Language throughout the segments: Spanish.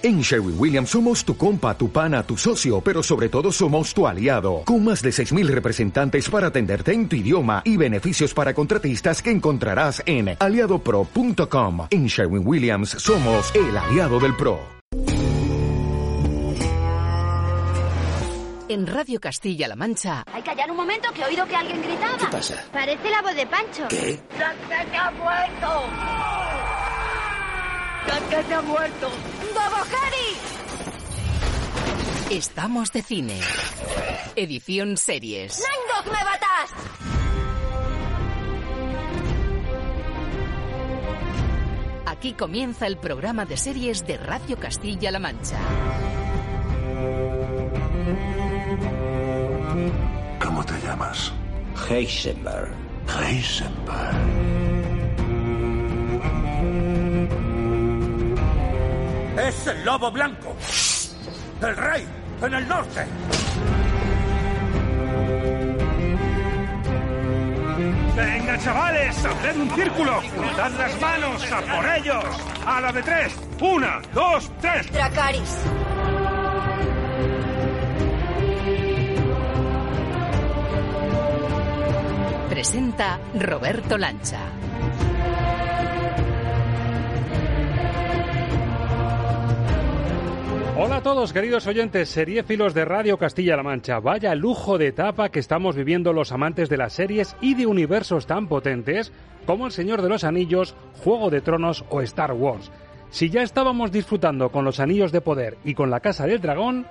En Sherwin Williams somos tu compa, tu pana, tu socio, pero sobre todo somos tu aliado, con más de 6.000 representantes para atenderte en tu idioma y beneficios para contratistas que encontrarás en aliadopro.com. En Sherwin Williams somos el aliado del PRO. En Radio Castilla-La Mancha. Hay que callar un momento que he oído que alguien gritaba. ¿Qué pasa? Parece la voz de Pancho. ¿Qué? ¡Que ha muerto! ¡Que ha muerto! ¡Bobo Harry! Estamos de cine. Edición series. ¡Nangok, me batas! Aquí comienza el programa de series de Radio Castilla-La Mancha. ¿Cómo te llamas? Heisenberg. Heisenberg. ¡Es el lobo blanco! ¡El rey! ¡En el norte! ¡Venga, chavales! ¡Haced un círculo! ¡Dad las manos! ¡A por ellos! ¡A la de tres! ¡Una, dos, tres! Dracaris. Presenta Roberto Lancha. Hola a todos, queridos oyentes, seriéfilos de Radio Castilla-La Mancha. Vaya lujo de etapa que estamos viviendo los amantes de las series y de universos tan potentes como El Señor de los Anillos, Juego de Tronos o Star Wars. Si ya estábamos disfrutando con los Anillos de Poder y con la Casa del Dragón,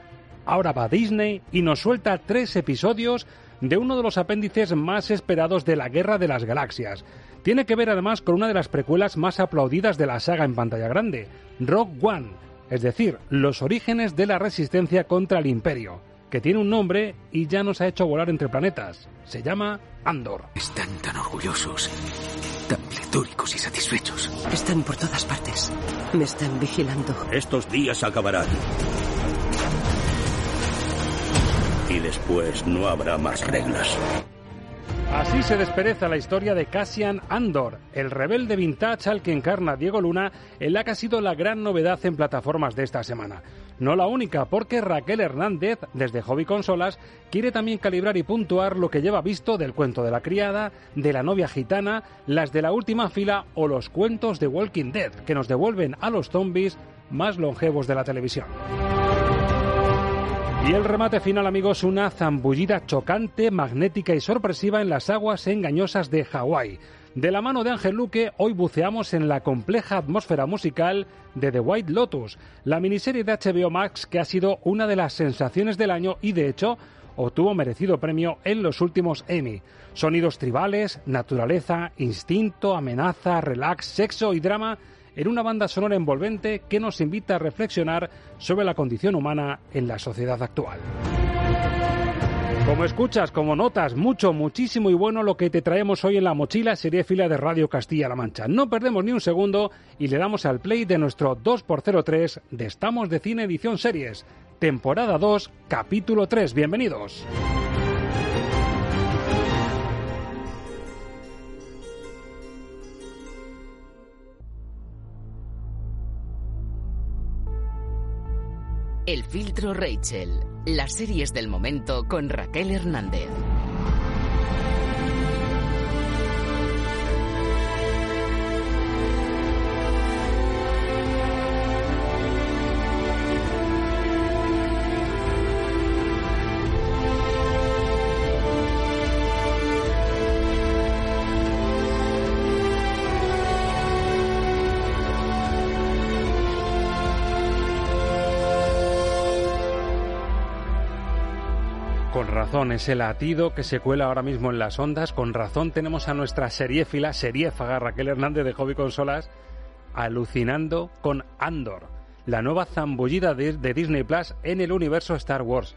ahora va Disney y nos suelta tres episodios de uno de los apéndices más esperados de la Guerra de las Galaxias. Tiene que ver además con una de las precuelas más aplaudidas de la saga en pantalla grande, Rogue One es decir, los orígenes de la resistencia contra el imperio, que tiene un nombre y ya nos ha hecho volar entre planetas. Se llama Andor. Están tan orgullosos, tan pletóricos y satisfechos. Están por todas partes. Me están vigilando. Estos días acabarán. Y después no habrá más reglas. Así se despereza la historia de Cassian Andor, el rebelde vintage al que encarna Diego Luna en la que ha sido la gran novedad en plataformas de esta semana. No la única, porque Raquel Hernández, desde Hobby Consolas, quiere también calibrar y puntuar lo que lleva visto del cuento de la criada, de la novia gitana, las de la última fila o los cuentos de Walking Dead, que nos devuelven a los zombies más longevos de la televisión. Y el remate final, amigos, una zambullida chocante, magnética y sorpresiva en las aguas engañosas de Hawái. De la mano de Ángel Luque, hoy buceamos en la compleja atmósfera musical de The White Lotus, la miniserie de HBO Max que ha sido una de las sensaciones del año y, de hecho, obtuvo merecido premio en los últimos Emmy. Sonidos tribales, naturaleza, instinto, amenaza, relax, sexo y drama en una banda sonora envolvente que nos invita a reflexionar sobre la condición humana en la sociedad actual. Como escuchas, como notas, mucho, muchísimo y bueno lo que te traemos hoy en la mochila serie fila de Radio Castilla-La Mancha. No perdemos ni un segundo y le damos al play de nuestro 2x03 de Estamos de Cine Edición Series, temporada 2, capítulo 3. Bienvenidos. El filtro Rachel. Las series del momento con Raquel Hernández. Con razón, ese latido que se cuela ahora mismo en las ondas, con razón tenemos a nuestra seriéfila, seriéfaga Raquel Hernández de Hobby Consolas, alucinando con Andor, la nueva zambullida de Disney Plus en el universo Star Wars.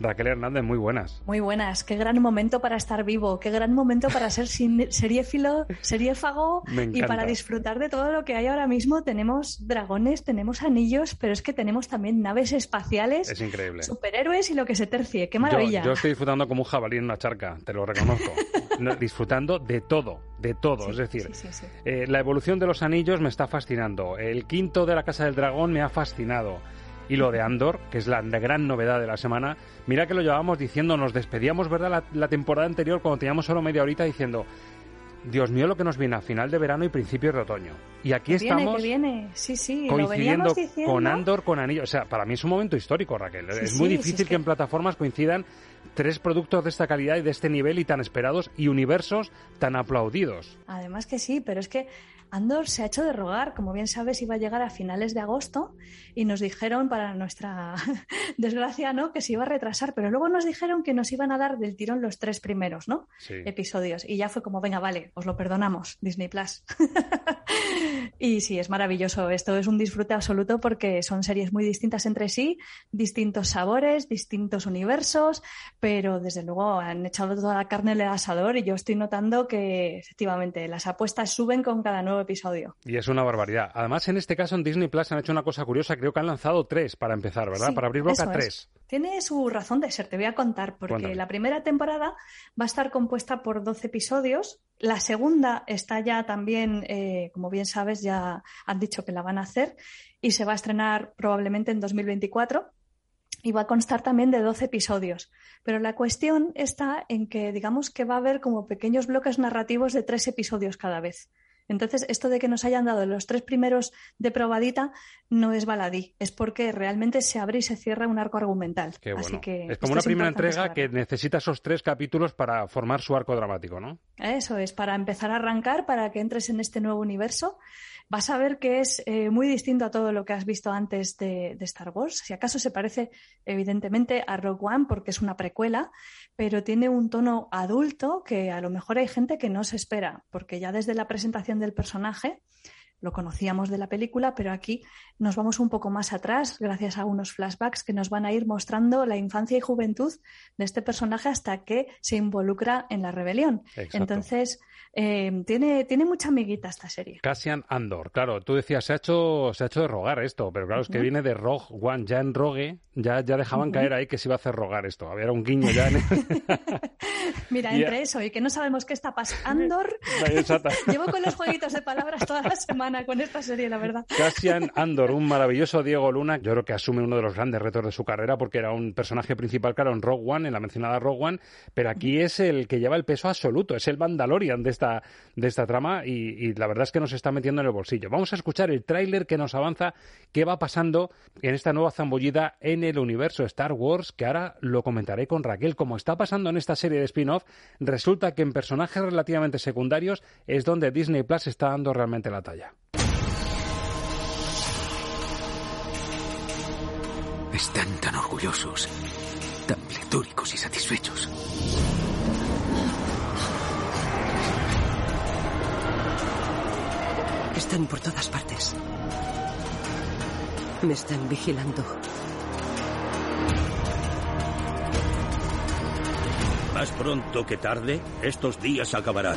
Raquel Hernández, muy buenas. Muy buenas, qué gran momento para estar vivo, qué gran momento para ser seriéfilo, seriéfago y para disfrutar de todo lo que hay ahora mismo. Tenemos dragones, tenemos anillos, pero es que tenemos también naves espaciales, es increíble. superhéroes y lo que se tercie. ¡Qué maravilla! Yo, estoy disfrutando como un jabalí en una charca, te lo reconozco. disfrutando de todo, de todo. es decir, eh, la evolución de los anillos me está fascinando. El quinto de la Casa del Dragón me ha fascinado y lo de Andor, que es la, gran novedad de la semana. Mira que lo llevábamos diciendo, nos despedíamos, ¿verdad? La, temporada anterior cuando teníamos solo media horita diciendo, Dios mío, lo que nos viene a final de verano y principios de otoño. Y aquí estamos viene. Sí, sí, coincidiendo con Andor, con Anillo. O sea, para mí es un momento histórico, Raquel. es muy difícil que en plataformas coincidan tres productos de esta calidad y de este nivel y tan esperados y universos tan aplaudidos. Además que sí, pero es que Andor se ha hecho de rogar, como bien sabes, iba a llegar a finales de agosto y nos dijeron, para nuestra desgracia, ¿no? que se iba a retrasar, pero luego nos dijeron que nos iban a dar del tirón los tres primeros ¿no? episodios y ya fue como, venga, vale, os lo perdonamos, Disney Plus. y sí, es maravilloso, esto es un disfrute absoluto porque son series muy distintas entre sí, distintos sabores, distintos universos, pero desde luego han echado toda la carne en el asador y yo estoy notando que efectivamente las apuestas suben con cada nuevo episodio. Y es una barbaridad. Además, en este caso, en Disney Plus han hecho una cosa curiosa. Creo que han lanzado tres para empezar, ¿verdad? para abrir boca, tres. Tiene su razón de ser, te voy a contar, porque la primera temporada va a estar compuesta por 12 episodios. La segunda está ya también, eh, como bien sabes, ya han dicho que la van a hacer y se va a estrenar probablemente en 2024 y va a constar también de 12 episodios. Pero la cuestión está en que, digamos que va a haber como pequeños bloques narrativos de tres episodios cada vez. Entonces, esto de que nos hayan dado los tres primeros de probadita no es baladí, es porque realmente se abre y se cierra un arco argumental. Así que es como una primera entrega que necesita esos tres capítulos para formar su arco dramático, ¿no? Eso es, para empezar a arrancar, para que entres en este nuevo universo vas a ver que es eh, muy distinto a todo lo que has visto antes de, Star Wars. Si acaso se parece evidentemente a Rogue One porque es una precuela, pero tiene un tono adulto que a lo mejor hay gente que no se espera, porque ya desde la presentación del personaje lo conocíamos de la película, pero aquí nos vamos un poco más atrás gracias a unos flashbacks que nos van a ir mostrando la infancia y juventud de este personaje hasta que se involucra en la rebelión. Entonces, eh, tiene, tiene mucha amiguita esta serie. Cassian Andor, claro, tú decías, se ha hecho, se ha hecho de rogar esto, pero claro, es que viene de Rogue One, ya en Rogue, ya, ya dejaban caer ahí que se iba a hacer rogar esto, había un guiño ya en Mira, entre eso y que no sabemos qué está pasando, Andor, llevo con los jueguitos de palabras toda la semana con esta serie, la verdad. Cassian Andor, un maravilloso Diego Luna, yo creo que asume uno de los grandes retos de su carrera porque era un personaje principal, claro, en Rogue One, en la mencionada Rogue One, pero aquí es el que lleva el peso absoluto, es el Mandalorian de esta, de esta trama y, la verdad es que nos está metiendo en el bolsillo. Vamos a escuchar el tráiler que nos avanza qué va pasando en esta nueva zambullida en el universo Star Wars, que ahora lo comentaré con Raquel. Como está pasando en esta serie de spin-off, resulta que en personajes relativamente secundarios es donde Disney Plus está dando realmente la talla. Están tan orgullosos, tan pletóricos y satisfechos. Están por todas partes. Me están vigilando. Más pronto que tarde, estos días acabarán.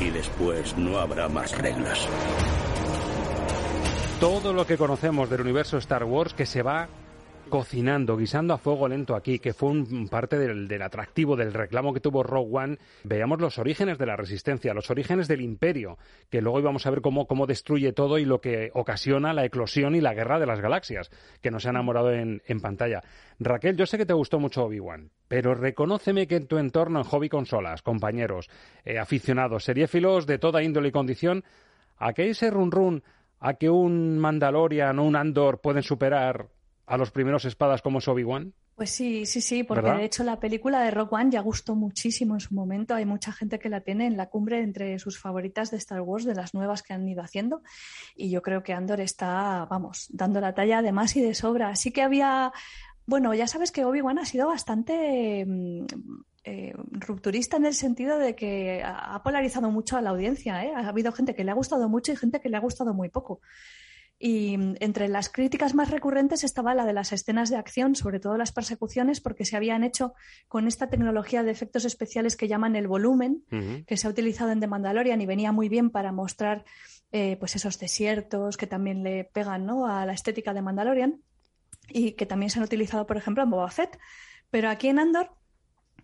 Y después no habrá más reglas. Todo lo que conocemos del universo Star Wars que se va cocinando, guisando a fuego lento aquí, que fue un, parte del, atractivo, del reclamo que tuvo Rogue One, veíamos los orígenes de la resistencia, los orígenes del imperio, que luego íbamos a ver cómo, cómo destruye todo y lo que ocasiona la eclosión y la guerra de las galaxias, que nos ha enamorado en, pantalla. Raquel, yo sé que te gustó mucho Obi-Wan, pero reconóceme que en tu entorno en hobby consolas, compañeros, eh, aficionados, seriéfilos de toda índole y condición, ¿a qué ese run run a que un Mandalorian o un Andor pueden superar a los primeros espadas como Obi-Wan? Pues sí, sí, sí, porque de hecho la película de Rock One ya gustó muchísimo en su momento. Hay mucha gente que la tiene en la cumbre entre sus favoritas de Star Wars, de las nuevas que han ido haciendo. Y yo creo que Andor está, vamos, dando la talla de más y de sobra. Así que había, bueno, ya sabes que Obi-Wan ha sido bastante mm, eh, rupturista en el sentido de que ha polarizado mucho a la audiencia. ¿eh? Ha habido gente que le ha gustado mucho y gente que le ha gustado muy poco. Y mm, entre las críticas más recurrentes estaba la de las escenas de acción, sobre todo las persecuciones, porque se habían hecho con esta tecnología de efectos especiales que llaman el volumen, que se ha utilizado en The Mandalorian y venía muy bien para mostrar eh, pues esos desiertos que también le pegan ¿no? a la estética de Mandalorian y que también se han utilizado, por ejemplo, en Boba Fett. Pero aquí en Andor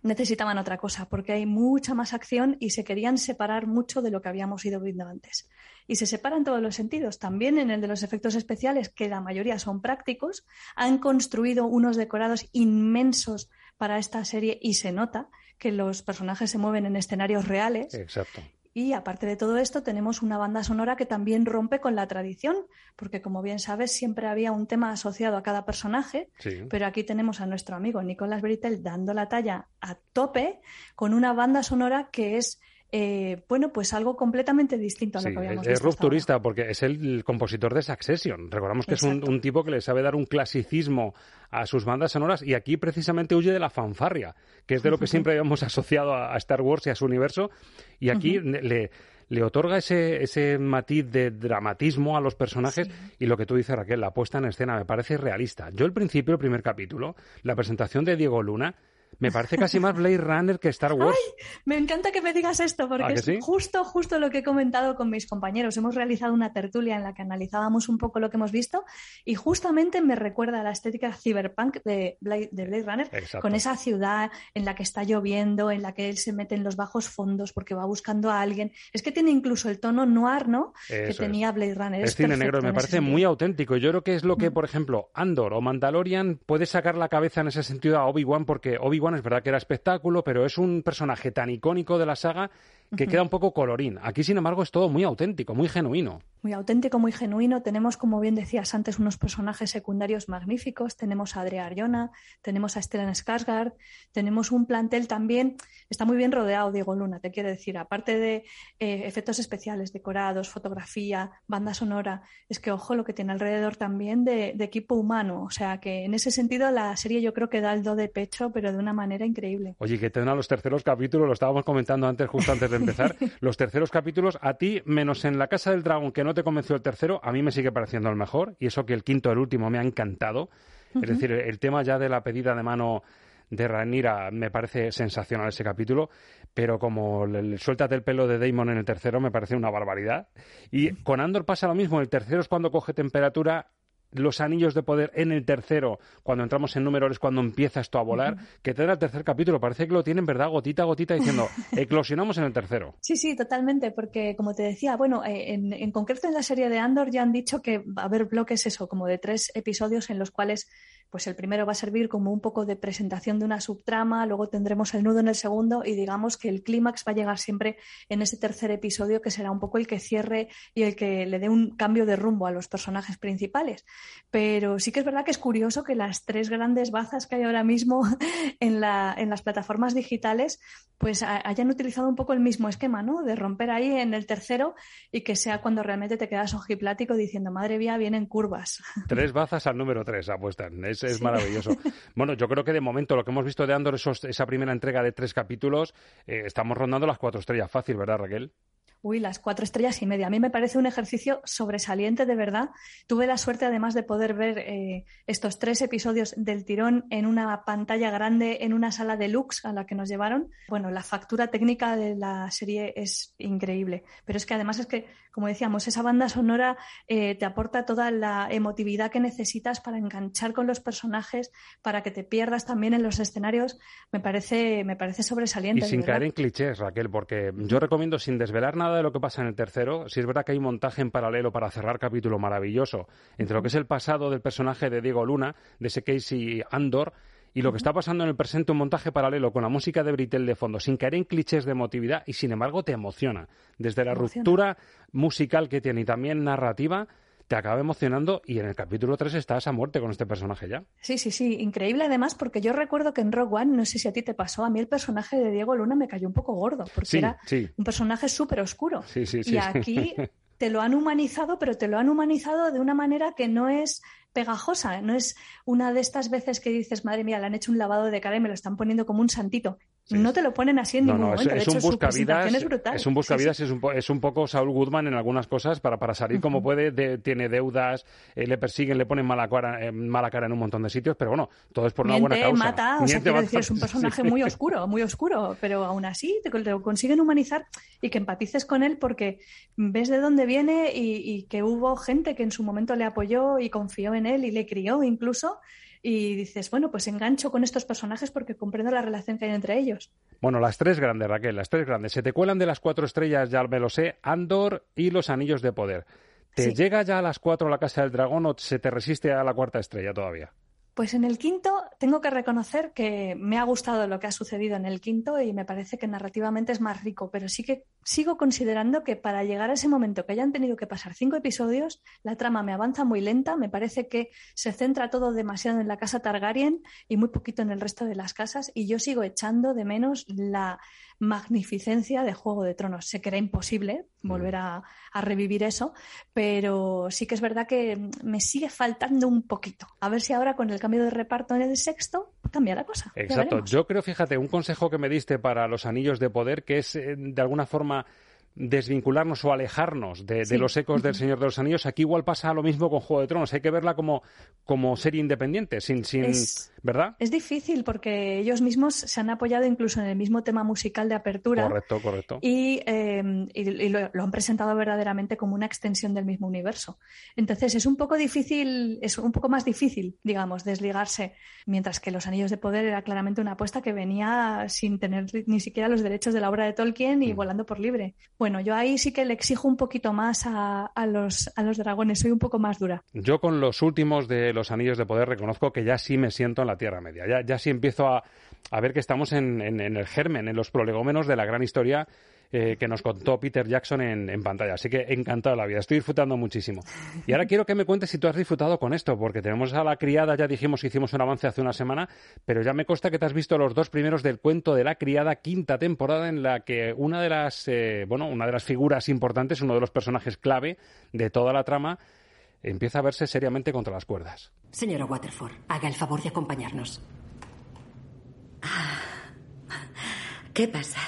necesitaban otra cosa, porque hay mucha más acción y se querían separar mucho de lo que habíamos ido viendo antes. Y se separan todos los sentidos, también en el de los efectos especiales, que la mayoría son prácticos, han construido unos decorados inmensos para esta serie y se nota que los personajes se mueven en escenarios reales. Exacto. Y aparte de todo esto, tenemos una banda sonora que también rompe con la tradición, porque como bien sabes, siempre había un tema asociado a cada personaje, pero aquí tenemos a nuestro amigo Nicolás Britel dando la talla a tope con una banda sonora que es eh, bueno, pues algo completamente distinto a lo que habíamos es, visto. Es rupturista porque es el compositor de Succession. Recordamos que es un, tipo que le sabe dar un clasicismo a sus bandas sonoras y aquí precisamente huye de la fanfarria, que es de lo que siempre habíamos asociado a, Star Wars y a su universo. Y aquí le, le otorga ese, ese matiz de dramatismo a los personajes y lo que tú dices, Raquel, la puesta en escena me parece realista. Yo al principio, el primer capítulo, la presentación de Diego Luna, me parece casi más Blade Runner que Star Wars. me encanta que me digas esto, porque es justo, justo lo que he comentado con mis compañeros. Hemos realizado una tertulia en la que analizábamos un poco lo que hemos visto y justamente me recuerda a la estética cyberpunk de Blade, Runner, con esa ciudad en la que está lloviendo, en la que él se mete en los bajos fondos porque va buscando a alguien. Es que tiene incluso el tono noir, ¿no? que tenía Blade Runner. Es, cine negro, me parece muy auténtico. Yo creo que es lo que, mm. por ejemplo, Andor o Mandalorian puede sacar la cabeza en ese sentido a Obi-Wan porque Obi-Wan es verdad que era espectáculo, pero es un personaje tan icónico de la saga que queda un poco colorín. Aquí, sin embargo, es todo muy auténtico, muy genuino. Muy auténtico, muy genuino. Tenemos, como bien decías antes, unos personajes secundarios magníficos. Tenemos a Adria Arjona, tenemos a Stellan Skarsgård, tenemos un plantel también, está muy bien rodeado Diego Luna, te quiero decir, aparte de eh, efectos especiales, decorados, fotografía, banda sonora, es que ojo lo que tiene alrededor también de, equipo humano. O sea que en ese sentido la serie yo creo que da el do de pecho, pero de una manera increíble. Oye, que tendrán los terceros capítulos, lo estábamos comentando antes, justo antes de empezar, los terceros capítulos, a ti, menos en La Casa del Dragón, que no te convenció el tercero, a mí me sigue pareciendo el mejor, y eso que el quinto, el último, me ha encantado. Es decir, el tema ya de la pedida de mano de Ranira me parece sensacional ese capítulo, pero como el, suéltate el pelo de Damon en el tercero me parece una barbaridad. Y con Andor pasa lo mismo, el tercero es cuando coge temperatura los anillos de poder en el tercero, cuando entramos en números, es cuando empieza esto a volar, que te da el tercer capítulo. Parece que lo tienen, ¿verdad? Gotita a gotita diciendo, eclosionamos en el tercero. Sí, sí, totalmente, porque como te decía, bueno, eh, en, en, concreto en la serie de Andor ya han dicho que va a haber bloques, eso, como de tres episodios en los cuales pues el primero va a servir como un poco de presentación de una subtrama, luego tendremos el nudo en el segundo y digamos que el clímax va a llegar siempre en ese tercer episodio que será un poco el que cierre y el que le dé un cambio de rumbo a los personajes principales. Pero sí que es verdad que es curioso que las tres grandes bazas que hay ahora mismo en, la, en las plataformas digitales pues hayan utilizado un poco el mismo esquema, ¿no? De romper ahí en el tercero y que sea cuando realmente te quedas ojiplático diciendo, madre mía, vienen curvas. Tres bazas al número tres apuestan es, maravilloso. Bueno, yo creo que de momento lo que hemos visto de Andor, esa primera entrega de tres capítulos, eh, estamos rondando las cuatro estrellas fácil, ¿verdad, Raquel? Uy, las cuatro estrellas y media. A mí me parece un ejercicio sobresaliente, de verdad. Tuve la suerte, además, de poder ver eh, estos tres episodios del tirón en una pantalla grande, en una sala de lux a la que nos llevaron. Bueno, la factura técnica de la serie es increíble. Pero es que además es que, como decíamos, esa banda sonora eh, te aporta toda la emotividad que necesitas para enganchar con los personajes, para que te pierdas también en los escenarios. Me parece, me parece sobresaliente. Y sin caer en clichés, Raquel, porque yo recomiendo, sin desvelar nada, de lo que pasa en el tercero, si es verdad que hay un montaje en paralelo para cerrar capítulo maravilloso entre lo que es el pasado del personaje de Diego Luna, de ese Casey Andor, y lo que está pasando en el presente, un montaje paralelo con la música de Britel de fondo, sin caer en clichés de emotividad, y sin embargo te emociona. Desde la ruptura musical que tiene y también narrativa, te acaba emocionando y en el capítulo 3 estás a muerte con este personaje ya. Sí, sí, sí, increíble además porque yo recuerdo que en Rogue One, no sé si a ti te pasó, a mí el personaje de Diego Luna me cayó un poco gordo porque era un personaje súper oscuro. Sí, sí, y aquí te lo han humanizado, pero te lo han humanizado de una manera que no es pegajosa, no es una de estas veces que dices, madre mía, le han hecho un lavado de cara y me lo están poniendo como un santito. No te lo ponen así en ningún momento. de hecho, su presentación es brutal. Es un buscavidas, Es, un es un poco Saul Goodman en algunas cosas para, para salir como puede. tiene deudas, eh, le persiguen, le ponen mala cara, eh, mala cara en un montón de sitios, pero bueno, todo es por una buena causa. mata, o sea, decir, es un personaje muy oscuro, muy oscuro, pero aún así te, lo consiguen humanizar y que empatices con él porque ves de dónde viene y, y que hubo gente que en su momento le apoyó y confió en él y le crió incluso y dices, bueno, pues engancho con estos personajes porque comprendo la relación que hay entre ellos. Bueno, las tres grandes, Raquel, las tres grandes. Se te cuelan de las cuatro estrellas, ya me lo sé, Andor y los Anillos de Poder. ¿Te llega ya a las cuatro la Casa del Dragón o se te resiste a la cuarta estrella todavía? Pues en el quinto tengo que reconocer que me ha gustado lo que ha sucedido en el quinto y me parece que narrativamente es más rico, pero sí que sigo considerando que para llegar a ese momento que hayan tenido que pasar cinco episodios, la trama me avanza muy lenta, me parece que se centra todo demasiado en la casa Targaryen y muy poquito en el resto de las casas y yo sigo echando de menos la magnificencia de Juego de Tronos. Sé que era imposible volver mm. a, a, revivir eso, pero sí que es verdad que me sigue faltando un poquito. A ver si ahora con el cambio de reparto en el sexto cambia la cosa. Exacto. Yo creo, fíjate, un consejo que me diste para los anillos de poder, que es eh, de alguna forma desvincularnos o alejarnos de, los ecos del Señor de los Anillos. Aquí igual pasa lo mismo con Juego de Tronos. Hay que verla como, como serie independiente, sin, sin ¿verdad? Es difícil porque ellos mismos se han apoyado incluso en el mismo tema musical de apertura. Correcto, correcto. Y, em, lo, han presentado verdaderamente como una extensión del mismo universo. Entonces es un poco difícil, es un poco más difícil, digamos, desligarse, mientras que Los Anillos de Poder era claramente una apuesta que venía sin tener ni siquiera los derechos de la obra de Tolkien y mm. volando por libre. Bueno, yo ahí sí que le exijo un poquito más a, los, a los dragones, soy un poco más dura. Yo con los últimos de los Anillos de Poder reconozco que ya sí me siento en la Tierra Media, ya, ya sí empiezo a, ver que estamos en, en, el germen, en los prolegómenos de la gran historia eh, que nos contó Peter Jackson en, pantalla. Así que encantado de la vida, estoy disfrutando muchísimo. Y ahora quiero que me cuentes si tú has disfrutado con esto, porque tenemos a la criada, ya dijimos que hicimos un avance hace una semana, pero ya me consta que te has visto los dos primeros del cuento de la criada, quinta temporada, en la que una de las, eh, bueno, una de las figuras importantes, uno de los personajes clave de toda la trama, empieza a verse seriamente contra las cuerdas. Señora Waterford, haga el favor de acompañarnos. Ah, ¿Qué pasa?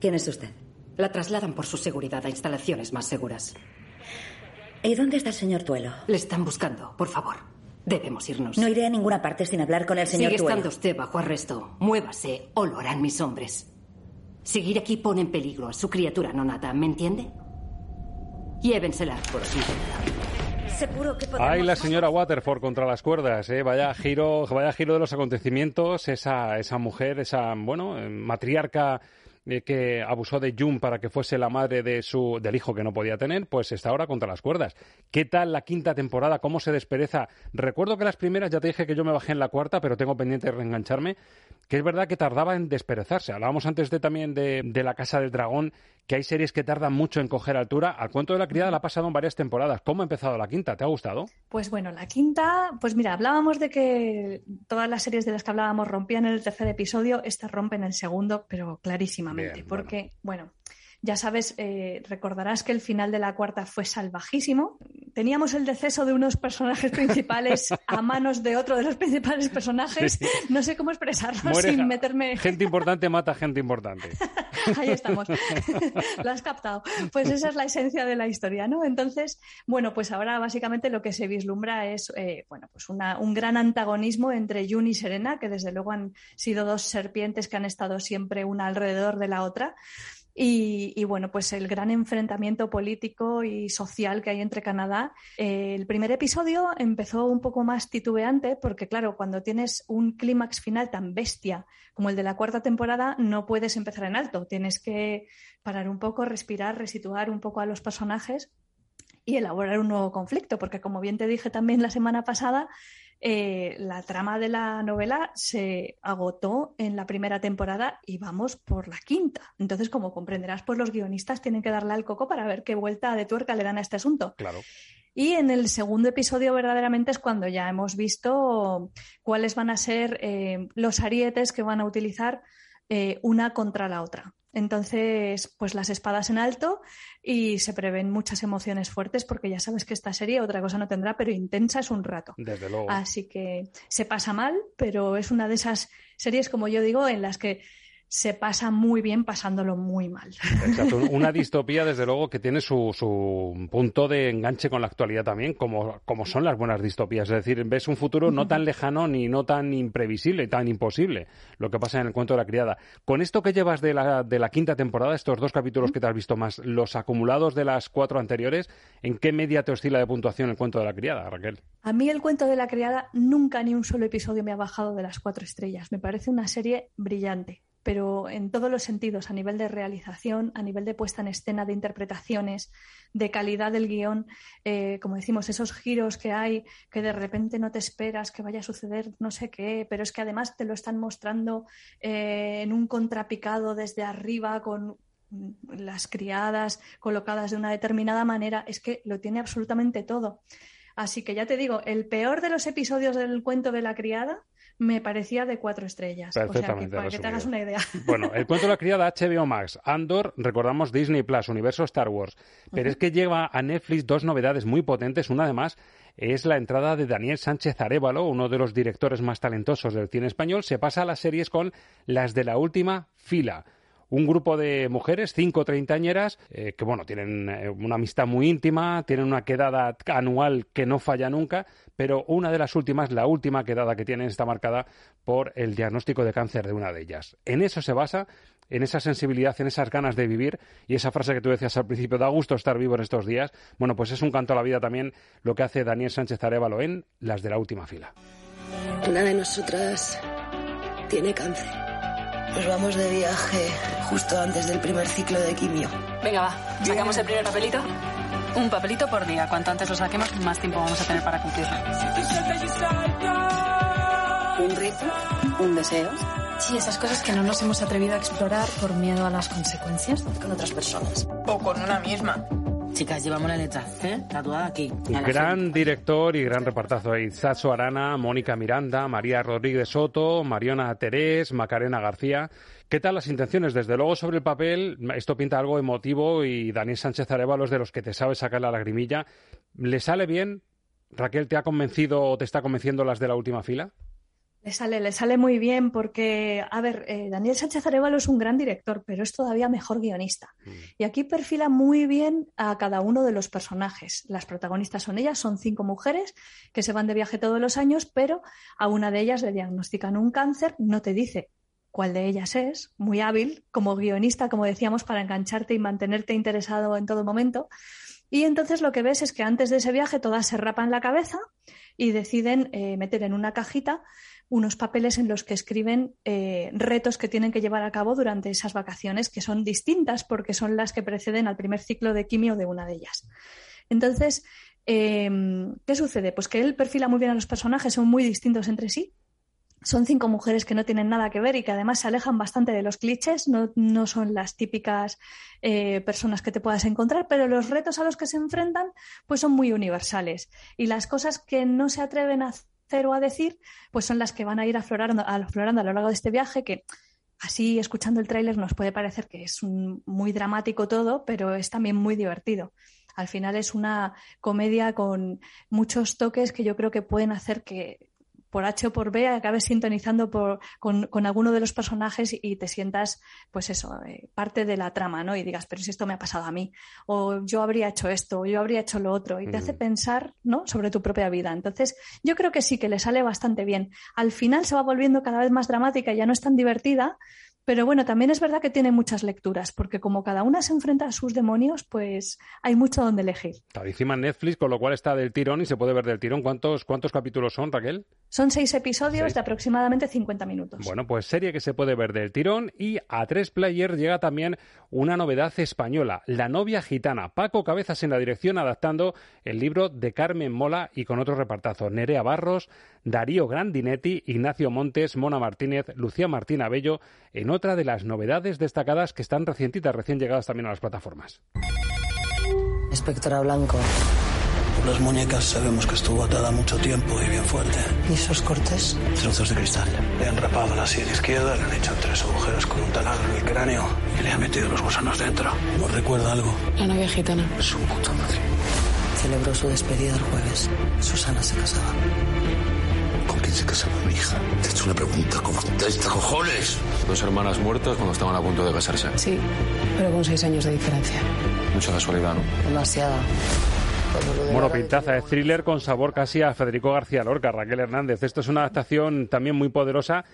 ¿Quién es usted? La trasladan por su seguridad a instalaciones más seguras. ¿Y dónde está el señor Tuelo? Le están buscando, por favor. Debemos irnos. No iré a ninguna parte sin hablar con el señor Sigue Tuelo. estando usted bajo arresto. Muévase o lo harán mis hombres. Seguir aquí pone en peligro a su criatura nonata, ¿me entiende? Llévensela por aquí. Seguro que Ay, la señora Waterford contra las cuerdas, ¿eh? Vaya giro, vaya giro de los acontecimientos. Esa, esa mujer, esa, bueno, matriarca que abusó de June para que fuese la madre de su, del hijo que no podía tener, pues está ahora contra las cuerdas. ¿Qué tal la quinta temporada? ¿Cómo se despereza? Recuerdo que las primeras, ya te dije que yo me bajé en la cuarta, pero tengo pendiente de reengancharme, que es verdad que tardaba en desperezarse. Hablábamos antes de, también de, de La Casa del Dragón, que hay series que tardan mucho en coger altura. Al cuento de la criada la ha pasado en varias temporadas. ¿Cómo ha empezado la quinta? ¿Te ha gustado? Pues bueno, la quinta, pues mira, hablábamos de que todas las series de las que hablábamos rompían en el tercer episodio, esta rompe en el segundo, pero porque, bueno ya sabes, eh, recordarás que el final de la cuarta fue salvajísimo. Teníamos el deceso de unos personajes principales a manos de otro de los principales personajes. No sé cómo expresarlo sin meterme. Gente importante mata gente importante. Ahí estamos. lo has captado. Pues esa es la esencia de la historia, ¿no? Entonces, bueno, pues ahora básicamente lo que se vislumbra es, eh, bueno, pues un gran antagonismo entre Jun y Serena, que desde luego han sido dos serpientes que han estado siempre una alrededor de la otra. Y, bueno, pues el gran enfrentamiento político y social que hay entre Canadá. Eh, el primer episodio empezó un poco más titubeante porque, claro, cuando tienes un clímax final tan bestia como el de la cuarta temporada, no puedes empezar en alto. Tienes que parar un poco, respirar, resituar un poco a los personajes y elaborar un nuevo conflicto, porque como bien te dije también la semana pasada, eh, la trama de la novela se agotó en la primera temporada y vamos por la quinta. Entonces, como comprenderás, pues los guionistas tienen que darle al coco para ver qué vuelta de tuerca le dan a este asunto. Claro. Y en el segundo episodio verdaderamente es cuando ya hemos visto cuáles van a ser eh, los arietes que van a utilizar eh, una contra la otra. Entonces, pues las espadas en alto y se prevén muchas emociones fuertes porque ya sabes que esta serie otra cosa no tendrá, pero intensa es un rato. Desde luego. Así que se pasa mal, pero es una de esas series, como yo digo, en las que se pasa muy bien pasándolo muy mal. Exacto, una distopía desde luego que tiene su, su punto de enganche con la actualidad también, como, como son las buenas distopías. Es decir, ves un futuro no tan lejano ni no tan imprevisible, tan imposible, lo que pasa en el cuento de la criada. Con esto que llevas de la, de la quinta temporada, estos dos capítulos que te has visto más, los acumulados de las cuatro anteriores, ¿en qué media te oscila de puntuación el cuento de la criada, Raquel? A mí el cuento de la criada nunca ni un solo episodio me ha bajado de las cuatro estrellas. Me parece una serie brillante pero en todos los sentidos, a nivel de realización, a nivel de puesta en escena, de interpretaciones, de calidad del guion, eh, como decimos, esos giros que hay que de repente no te esperas que vaya a suceder no sé qué, pero es que además te lo están mostrando eh, en un contrapicado desde arriba con las criadas colocadas de una determinada manera, es que lo tiene absolutamente todo. Así que ya te digo, el peor de los episodios del cuento de la criada me parecía de cuatro estrellas. Perfectamente. para que te hagas una idea. Bueno, el cuento de la criada HBO Max, Andor, recordamos Disney Plus, Universo Star Wars. Pero es que lleva a Netflix dos novedades muy potentes. Una además es la entrada de Daniel Sánchez Arevalo, uno de los directores más talentosos del cine español. Se pasa a las series con las de la última fila un grupo de mujeres, cinco treintañeras, eh, que bueno, tienen eh, una amistad muy íntima, tienen una quedada anual que no falla nunca, pero una de las últimas, la última quedada que tienen está marcada por el diagnóstico de cáncer de una de ellas. En eso se basa, en esa sensibilidad, en esas ganas de vivir y esa frase que tú decías al principio, da gusto estar vivo en estos días. Bueno, pues es un canto a la vida también lo que hace Daniel Sánchez Arevalo en Las de la última fila. Una de nosotras tiene cáncer. Pues vamos de viaje justo antes del primer ciclo de quimio. Venga, va. ¿Sacamos el primer papelito? Un papelito por día. Cuanto antes lo saquemos, más tiempo vamos a tener para cumplirlo. ¿Un reto? ¿Un deseo? Sí, esas cosas que no nos hemos atrevido a explorar por miedo a las consecuencias. Con otras personas. O con una misma. Chicas, llevamos la letra, ¿eh? Tatuada aquí. Gran director y gran repartazo ahí. Sacho Arana, Mónica Miranda, María Rodríguez Soto, Mariona Terés, Macarena García. ¿Qué tal las intenciones? Desde luego, sobre el papel, esto pinta algo emotivo y Daniel Sánchez Arevalo es de los que te sabe sacar la lagrimilla. ¿Le sale bien? ¿Raquel te ha convencido o te está convenciendo las de la última fila? Le sale, le sale muy bien porque, a ver, eh, Daniel Sánchez Arevalo es un gran director, pero es todavía mejor guionista. Mm. Y aquí perfila muy bien a cada uno de los personajes. Las protagonistas son ellas, son cinco mujeres que se van de viaje todos los años, pero a una de ellas le diagnostican un cáncer, no te dice cuál de ellas es, muy hábil como guionista, como decíamos, para engancharte y mantenerte interesado en todo momento. Y entonces lo que ves es que antes de ese viaje todas se rapan la cabeza y deciden eh, meter en una cajita unos papeles en los que escriben eh, retos que tienen que llevar a cabo durante esas vacaciones, que son distintas porque son las que preceden al primer ciclo de quimio de una de ellas. Entonces, em, ¿qué sucede? Pues que él perfila muy bien a los personajes, son muy distintos entre sí. Son cinco mujeres que no tienen nada que ver y que además se alejan bastante de los clichés, no, son las típicas eh, personas que te puedas encontrar, pero los retos a los que se enfrentan pues son muy universales. Y las cosas que no se atreven a hacer o a decir, pues son las que van a ir aflorando, aflorando a lo largo de este viaje, que así escuchando el tráiler nos puede parecer que es muy dramático todo, pero es también muy divertido. Al final es una comedia con muchos toques que yo creo que pueden hacer que por H o por B acabes sintonizando con, alguno de los personajes y, te sientas, pues eso, eh, parte de la trama, ¿no? Y digas, pero si esto me ha pasado a mí, o yo habría hecho esto, o yo habría hecho lo otro, y te hace pensar, ¿no? Sobre tu propia vida. Entonces, yo creo que sí, que le sale bastante bien. Al final se va volviendo cada vez más dramática, ya no es tan divertida, pero bueno, también es verdad que tiene muchas lecturas, porque como cada una se enfrenta a sus demonios, pues hay mucho donde elegir. Está encima en Netflix, con lo cual está del tirón y se puede ver del tirón. ¿Cuántos, cuántos capítulos son, Raquel? Son seis episodios de aproximadamente 50 minutos. Bueno, pues serie que se puede ver del tirón y a tres player llega también una novedad española, La novia gitana. Paco Cabezas en la dirección adaptando el libro de Carmen Mola y con otros repartazos. Nerea Barros, Darío Grandinetti, Ignacio Montes, Mona Martínez, Lucía Martín Abello, en otra de las novedades destacadas que están recientitas, recién llegadas también a las plataformas. Espectora Blanco. Las muñecas sabemos que estuvo atada mucho tiempo y bien fuerte. ¿Y esos cortes? Trozos de cristal. Le han rapado la sien izquierda, le han hecho tres agujeros con un taladro en el cráneo y le han metido los gusanos dentro. ¿No recuerda algo? La novia gitana. Su puta madre. Celebró su despedida el jueves. Susana se casaba. ¿Con quién se casaba mi hija? Te he hecho una pregunta. ¡Contesta, cojones! Dos hermanas muertas cuando estaban a punto de casarse. Sí, pero con seis años de diferencia. Mucha casualidad, ¿no? Demasiada. Bueno, pintaza de thriller con sabor casi a Federico García Lorca, Raquel Hernández. Esto es una adaptación también muy poderosa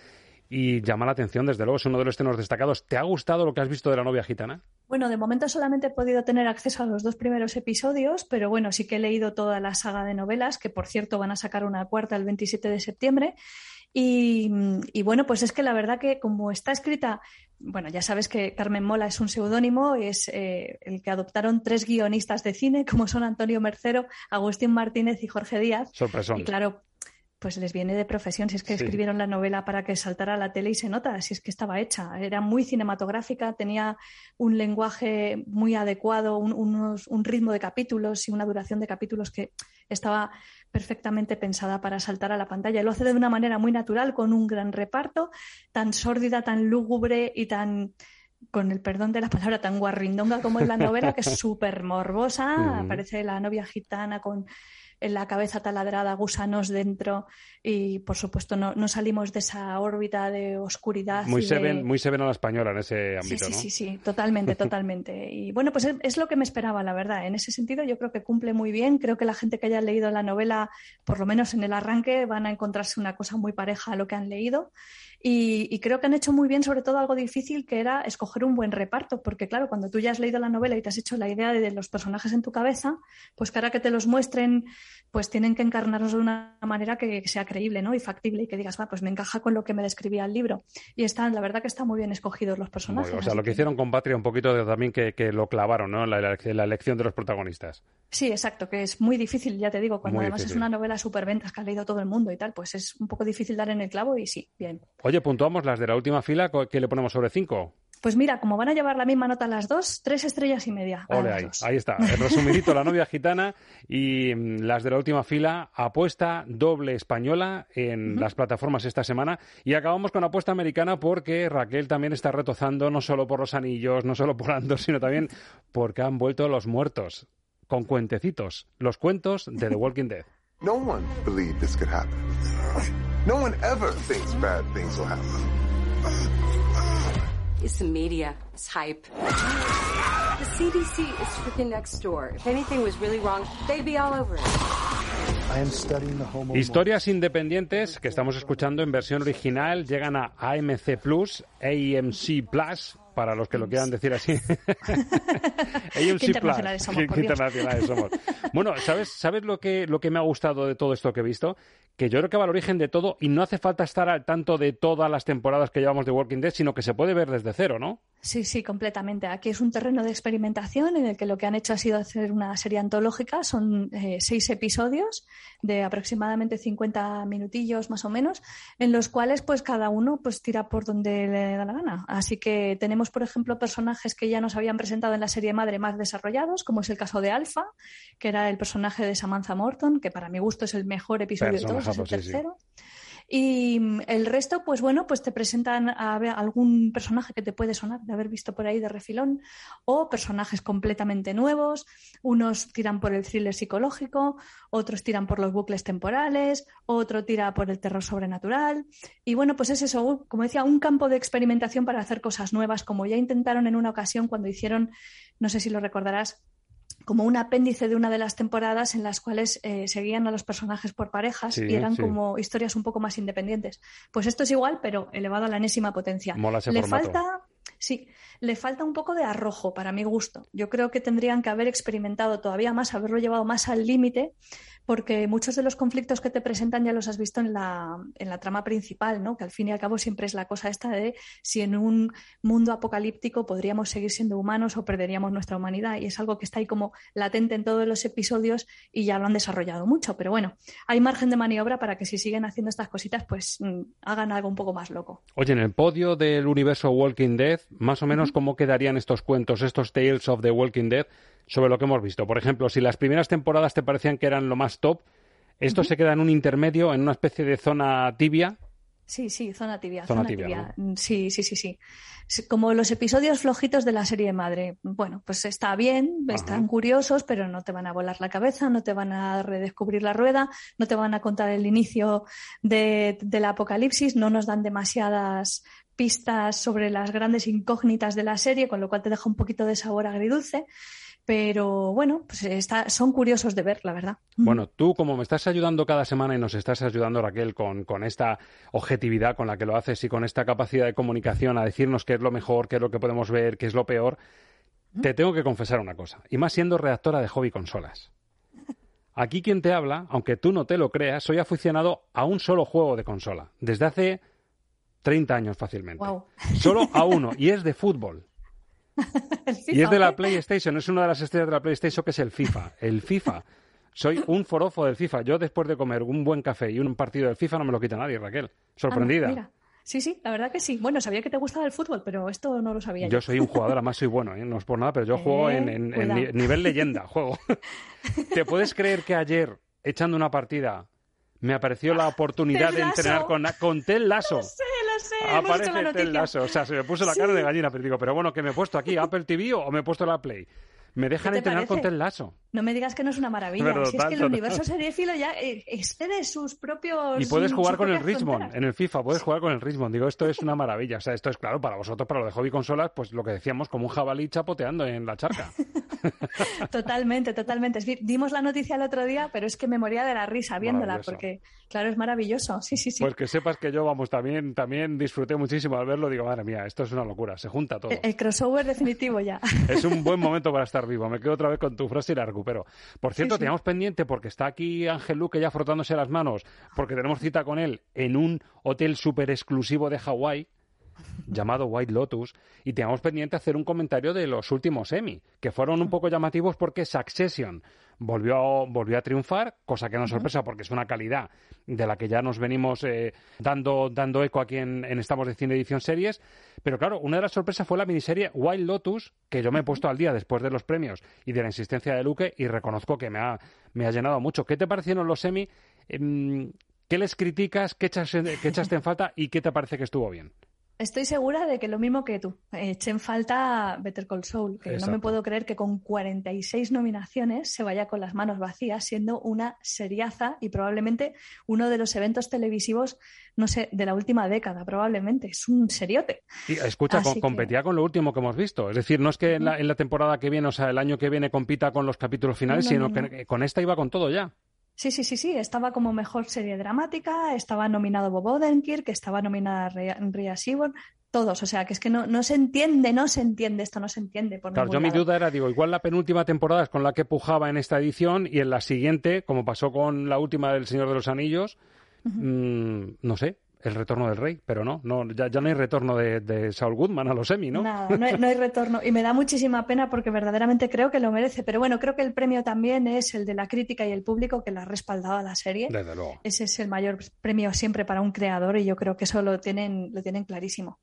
y llama la atención, desde luego, es uno de los tenos destacados. ¿Te ha gustado lo que has visto de la novia gitana? Bueno, de momento solamente he podido tener acceso a los dos primeros episodios, pero bueno, sí que he leído toda la saga de novelas, que por cierto van a sacar una cuarta el 27 de septiembre. Y, y, bueno, pues es que la verdad que como está escrita, bueno, ya sabes que Carmen Mola es un seudónimo, es eh, el que adoptaron tres guionistas de cine, como son Antonio Mercero, Agustín Martínez y Jorge Díaz. Sorpresón. Y claro, pues les viene de profesión, si es que sí. escribieron la novela para que saltara a la tele y se nota, si es que estaba hecha. Era muy cinematográfica, tenía un lenguaje muy adecuado, un, unos, un ritmo de capítulos y una duración de capítulos que estaba perfectamente pensada para saltar a la pantalla. Lo hace de una manera muy natural, con un gran reparto, tan sórdida, tan lúgubre y tan con el perdón de la palabra, tan guarrindonga como es la novela, que es súper morbosa. Aparece la novia gitana con en la cabeza taladrada, gusanos dentro y por supuesto no, no salimos de esa órbita de oscuridad. Muy, se de... ven, muy se ven a la española en ese ámbito, sí, sí, ¿no? Sí, sí, totalmente, totalmente. Y bueno, pues es, es, lo que me esperaba, la verdad. En ese sentido yo creo que cumple muy bien. Creo que la gente que haya leído la novela, por lo menos en el arranque, van a encontrarse una cosa muy pareja a lo que han leído. Y, y, creo que han hecho muy bien, sobre todo algo difícil, que era escoger un buen reparto, porque claro, cuando tú ya has leído la novela y te has hecho la idea de, de los personajes en tu cabeza, pues que ahora que te los muestren, pues tienen que encarnarlos de una manera que, sea creíble ¿no? y factible y que digas, va, pues me encaja con lo que me describía el libro. Y están, la verdad que están muy bien escogidos los personajes. Bueno, o sea, lo que, que hicieron con Patria un poquito de, también que, que, lo clavaron, ¿no? La, la, la, elección de los protagonistas. Sí, exacto, que es muy difícil, ya te digo, cuando muy además difícil. es una novela superventas que ha leído todo el mundo y tal, pues es un poco difícil dar en el clavo y sí, bien. Oye, puntuamos las de la última fila, ¿qué le ponemos sobre cinco? Pues mira, como van a llevar la misma nota las dos, tres estrellas y media. Ole, ahí, ahí, está. El resumidito, la novia gitana y mm, las de la última fila, apuesta doble española en uh -huh. las plataformas esta semana. Y acabamos con apuesta americana porque Raquel también está retozando no solo por los anillos, no solo por Andor, sino también porque han vuelto los muertos con cuentecitos, los cuentos de The Walking Dead. No one believed this could happen. No one ever thinks bad things will happen. It's the media. It's hype. The CDC is freaking next door. If anything was really wrong, they'd be all over it. Historias independientes que estamos escuchando en versión original llegan a AMC Plus, AMC Plus, para los que lo quieran decir así. AMC internacionales Plus. Somos, ¿Qué, internacionales somos. Bueno, ¿sabes, ¿sabes lo, que, lo que me ha gustado de todo esto que he visto? Que yo creo que va al origen de todo y no hace falta estar al tanto de todas las temporadas que llevamos de Walking Dead, sino que se puede ver desde cero, ¿no? Sí, sí, completamente. Aquí es un terreno de experimentación en el que lo que han hecho ha sido hacer una serie antológica. Son eh, seis episodios de aproximadamente 50 minutillos más o menos, en los cuales pues cada uno pues tira por donde le da la gana. Así que tenemos, por ejemplo, personajes que ya nos habían presentado en la serie madre más desarrollados, como es el caso de Alpha, que era el personaje de Samantha Morton, que para mi gusto es el mejor episodio de todos, es el tercero. Sí, sí. Y el resto, pues bueno, pues te presentan a algún personaje que te puede sonar de haber visto por ahí de refilón o personajes completamente nuevos. Unos tiran por el thriller psicológico, otros tiran por los bucles temporales, otro tira por el terror sobrenatural. Y bueno, pues es eso, como decía, un campo de experimentación para hacer cosas nuevas, como ya intentaron en una ocasión cuando hicieron, no sé si lo recordarás, como un apéndice de una de las temporadas en las cuales eh, seguían a los personajes por parejas sí, y eran sí. como historias un poco más independientes. Pues esto es igual, pero elevado a la enésima potencia. Mola ese Le formato. falta, sí, le falta un poco de arrojo para mi gusto. Yo creo que tendrían que haber experimentado todavía más, haberlo llevado más al límite, porque muchos de los conflictos que te presentan ya los has visto en la, en la trama principal, ¿no? Que al fin y al cabo siempre es la cosa esta de si en un mundo apocalíptico podríamos seguir siendo humanos o perderíamos nuestra humanidad. Y es algo que está ahí como latente en todos los episodios y ya lo han desarrollado mucho. Pero bueno, hay margen de maniobra para que si siguen haciendo estas cositas, pues mm, hagan algo un poco más loco. Oye, en el podio del universo Walking Dead, más o menos, ¿cómo quedarían estos cuentos, estos Tales of the Walking Dead, sobre lo que hemos visto? Por ejemplo, si las primeras temporadas te parecían que eran lo más top, esto se queda en un intermedio, en una especie de zona tibia. Sí, sí, zona tibia. Zona Zona, tibia, tibia. Mm, Sí, sí, sí, sí. Como los episodios flojitos de la serie madre. Bueno, pues está bien, están curiosos, pero no te van a volar la cabeza, no te van a redescubrir la rueda, no te van a contar el inicio de, del apocalipsis, no nos dan demasiadas pistas sobre las grandes incógnitas de la serie, con lo cual te deja un poquito de sabor agridulce. Pero bueno, pues está, son curiosos de ver, la verdad. Bueno, tú como me estás ayudando cada semana y nos estás ayudando, Raquel, con, con esta objetividad con la que lo haces y con esta capacidad de comunicación a decirnos qué es lo mejor, qué es lo que podemos ver, qué es lo peor, te tengo que confesar una cosa, y más siendo redactora de hobby consolas. Aquí quien te habla, aunque tú no te lo creas, soy aficionado a un solo juego de consola, desde hace 30 años fácilmente. Wow. Solo a uno, y es de fútbol. Y es de la PlayStation, es una de las estrellas de la PlayStation que es el FIFA. El FIFA. Soy un forofo del FIFA. Yo después de comer un buen café y un partido del FIFA no me lo quita nadie, Raquel. Sorprendida. Mira. Sí, sí, la verdad que sí. Bueno, sabía que te gustaba el fútbol, pero esto no lo sabía yo. Yo soy un jugador, además soy bueno, ¿eh? no es por nada, pero yo juego Eh, en, nivel leyenda. Juego. ¿Te puedes creer que ayer, echando una partida, me apareció la oportunidad Ted de entrenar con, con Ted Lasso? Sí, lo sé, Aparece la noticia. Lasso. O sea, se me puso la cara de gallina, pero digo, pero bueno, ¿qué me he puesto aquí? ¿Apple TV o me he puesto la Play? Me dejan ¿Qué te entrenar con parece? Ted Lasso. No me digas que no es una maravilla. Pero si es que el universo seriéfilo ya eh, excede sus propios. Y puedes jugar con el Richmond fronteras. en el FIFA, puedes jugar con el Richmond. Digo, esto es una maravilla. O sea, esto es claro para vosotros, para lo de hobby consolas, pues lo que decíamos, como un jabalí chapoteando en la charca. Totalmente, totalmente. Es decir, dimos la noticia el otro día, pero es que me moría de la risa viéndola, porque, claro, es maravilloso. Sí, sí, sí. Pues que sepas que yo, vamos, también, también disfruté muchísimo al verlo. Digo, madre mía, esto es una locura, se junta todo. el, el crossover definitivo ya. Es un buen momento para estar vivo. Me quedo otra vez con tu frase y la recupero. Por cierto, sí. teníamos pendiente, porque está aquí Ángel Luque ya frotándose las manos, porque tenemos cita con él en un hotel súper exclusivo de Hawái llamado White Lotus y teníamos pendiente hacer un comentario de los últimos Emmy, que fueron un poco llamativos porque Succession volvió a, volvió a triunfar, cosa que no es sorpresa porque es una calidad de la que ya nos venimos eh, dando, dando eco aquí en, en Estamos de Cine Edición Series. Pero claro, una de las sorpresas fue la miniserie Wild Lotus, que yo me he puesto al día después de los premios y de la insistencia de Luque y reconozco que me ha, me ha llenado mucho. ¿Qué te parecieron los Emmy? Em, ¿Qué les criticas? ¿Qué, echas, qué echaste en falta? ¿Y qué te parece que estuvo bien? Estoy segura de que lo mismo que tú. eh, Eché en falta Better Call Saul, que no me puedo creer que con 46 nominaciones se vaya con las manos vacías, siendo una seriaza y probablemente uno de los eventos televisivos, no sé, de la última década, probablemente. Es un seriote. Y, escucha, Así con- que- competía con lo último que hemos visto. Es decir, no es que en la, en la temporada que viene, o sea, el año que viene compita con los capítulos finales, No, sino no, que no. que con esta iba con todo ya. Sí, sí, sí, sí. Estaba como mejor serie dramática, estaba nominado Bob Odenkirk, estaba nominada Rhea, Seahorn, todos. O sea, que es que no, no se entiende, no se entiende, esto no se entiende por Claro, yo mi duda era, digo, igual la penúltima temporada es con la que pujaba en esta edición y en la siguiente, como pasó con la última del Señor de los Anillos, mm, no sé, el retorno del rey, pero no, no ya, ya no hay retorno de, de Saul Goodman a los Emmy, ¿no? Nada, no hay, no hay retorno. Y me da muchísima pena porque verdaderamente creo que lo merece. Pero bueno, creo que el premio también es el de la crítica y el público que la ha respaldado a la serie. Desde luego. Ese es el mayor premio siempre para un creador y yo creo que eso lo tienen, lo tienen clarísimo.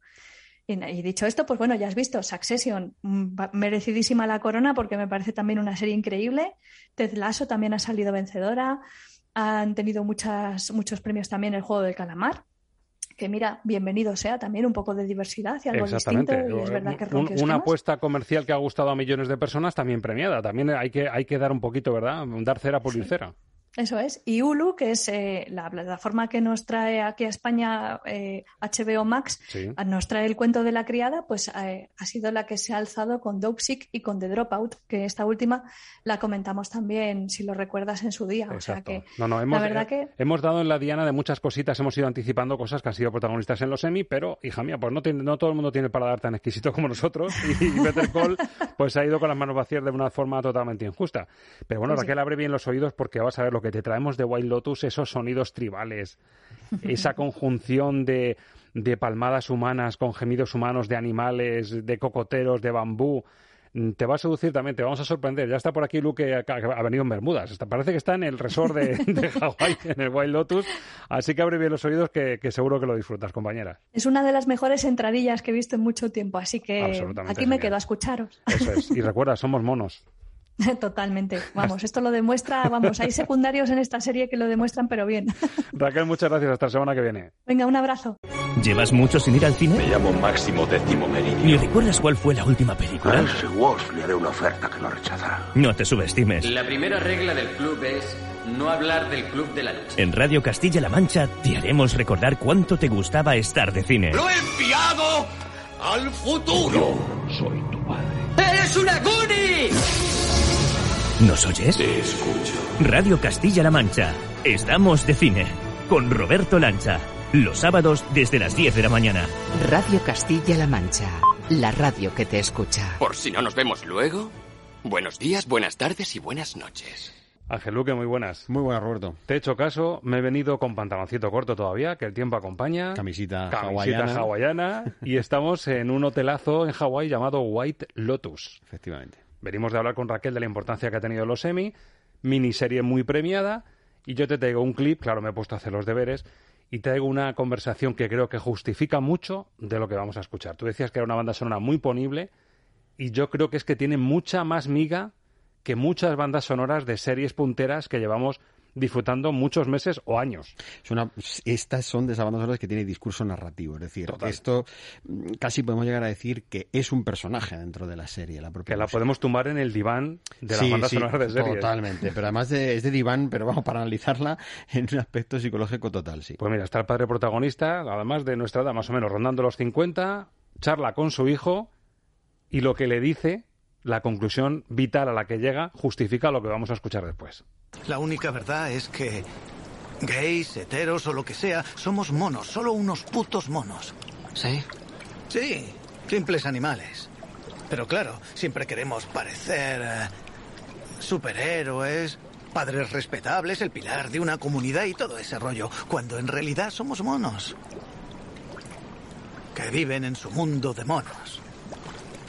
Y, y dicho esto, pues bueno, ya has visto Succession, mm, merecidísima la corona porque me parece también una serie increíble. Ted Lasso también ha salido vencedora. Han tenido muchas, muchos premios también el juego del calamar. Que mira, bienvenido sea también un poco de diversidad y algo distinto. Y es verdad que Un- una apuesta comercial que ha gustado a millones de personas también premiada. También hay que, hay que dar un poquito, ¿verdad? Dar cera por ir cera. Eso es. Y Hulu, que es eh, la plataforma que nos trae aquí a España eh, HBO Max, Sí. a- nos trae el cuento de la criada, pues eh, ha sido la que se ha alzado con Dopesick y con The Dropout, que esta última la comentamos también, si lo recuerdas, en su día. O sea que No, no, hemos, la verdad eh, que hemos dado en la diana de muchas cositas, hemos ido anticipando cosas que han sido protagonistas en los Emmy, pero, hija mía, pues no, tiene- no todo el mundo tiene el paladar tan exquisito como nosotros y Better Call pues ha ido con las manos vacías de una forma totalmente injusta. Pero bueno, Pues sí. Raquel, abre bien los oídos porque vas a ver lo que te traemos de Wild Lotus, esos sonidos tribales, esa conjunción de, de palmadas humanas con gemidos humanos de animales, de cocoteros, de bambú. Mm, Te va a seducir también, te vamos a sorprender. Ya está por aquí Luke, que ha venido en Bermudas. Está- parece que está en el resort de, de Hawái, en el Wild Lotus. Así que abre bien los oídos, que, que seguro que lo disfrutas, compañera. es una de las mejores entradillas que he visto en mucho tiempo. Así que aquí me genial. quedo a escucharos. Eso es. Y recuerda, somos monos. Totalmente. Vamos, esto lo demuestra, vamos, hay secundarios en esta serie que lo demuestran, pero bien. Raquel, muchas gracias. Hasta la semana que viene. Venga, un abrazo. ¿Llevas mucho sin ir al cine? Me llamo Máximo Décimo Meridio. ¿Ni recuerdas cuál fue la última A película? Elsie Walsh le haré una oferta que no rechazará. No te subestimes. La primera regla del club es no hablar del club de la noche. En Radio Castilla-La Mancha te haremos recordar cuánto te gustaba estar de cine. ¡Lo he enviado al futuro! Soy tu padre. ¡Eres una Goonie! ¿Nos oyes? Te escucho. Radio Castilla-La Mancha. Estamos de cine. Con Roberto Lancha. Los sábados desde las 10 de la mañana. Radio Castilla-La Mancha. La radio que te escucha. Por si no nos vemos luego, buenos días, buenas tardes y buenas noches. Ángel Luque, muy buenas. Muy buenas, Roberto. Te he hecho caso, me he venido con pantaloncito corto todavía, que el tiempo acompaña. Camisita, Camisita hawaiana. hawaiana. y estamos en un hotelazo en Hawái llamado White Lotus. Efectivamente. Venimos de hablar con Raquel de la importancia que ha tenido los Emmy, miniserie muy premiada, y yo te traigo un clip, claro, me he puesto a hacer los deberes, y traigo una conversación que creo que justifica mucho de lo que vamos a escuchar. Tú decías que era una banda sonora muy ponible, y yo creo que es que tiene mucha más miga que muchas bandas sonoras de series punteras que llevamos disfrutando muchos meses o años. Es una- estas son de esas bandas sonoras que tiene discurso narrativo. Es decir, Total. esto mm, casi podemos llegar a decir que es un personaje dentro de la serie. La propia Que la podemos tumbar en el diván de las Sí, bandas sí, sonoras de series. Totalmente, pero además de, es de diván, pero vamos, para analizarla en un aspecto psicológico total, sí. Pues mira, está el padre protagonista, además de nuestra edad, más o menos rondando los 50, charla con su hijo y lo que le dice, la conclusión vital a la que llega, justifica lo que vamos a escuchar después. La única verdad es que gays, heteros o lo que sea, somos monos, solo unos putos monos. ¿Sí? Sí, simples animales. Pero claro, siempre queremos parecer eh, superhéroes, padres respetables, el pilar de una comunidad y todo ese rollo, cuando en realidad somos monos. Que viven en su mundo de monos.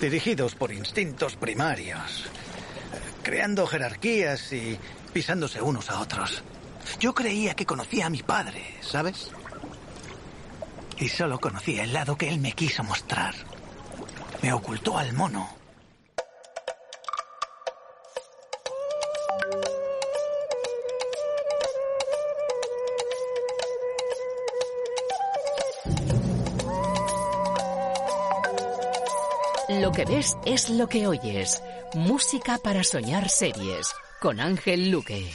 Dirigidos por instintos primarios. Creando jerarquías y pisándose unos a otros. Yo creía que conocía a mi padre, ¿sabes? Y solo conocía el lado que él me quiso mostrar. Me ocultó al mono. Lo que ves es lo que oyes. Música para soñar series. Con Ángel Luque.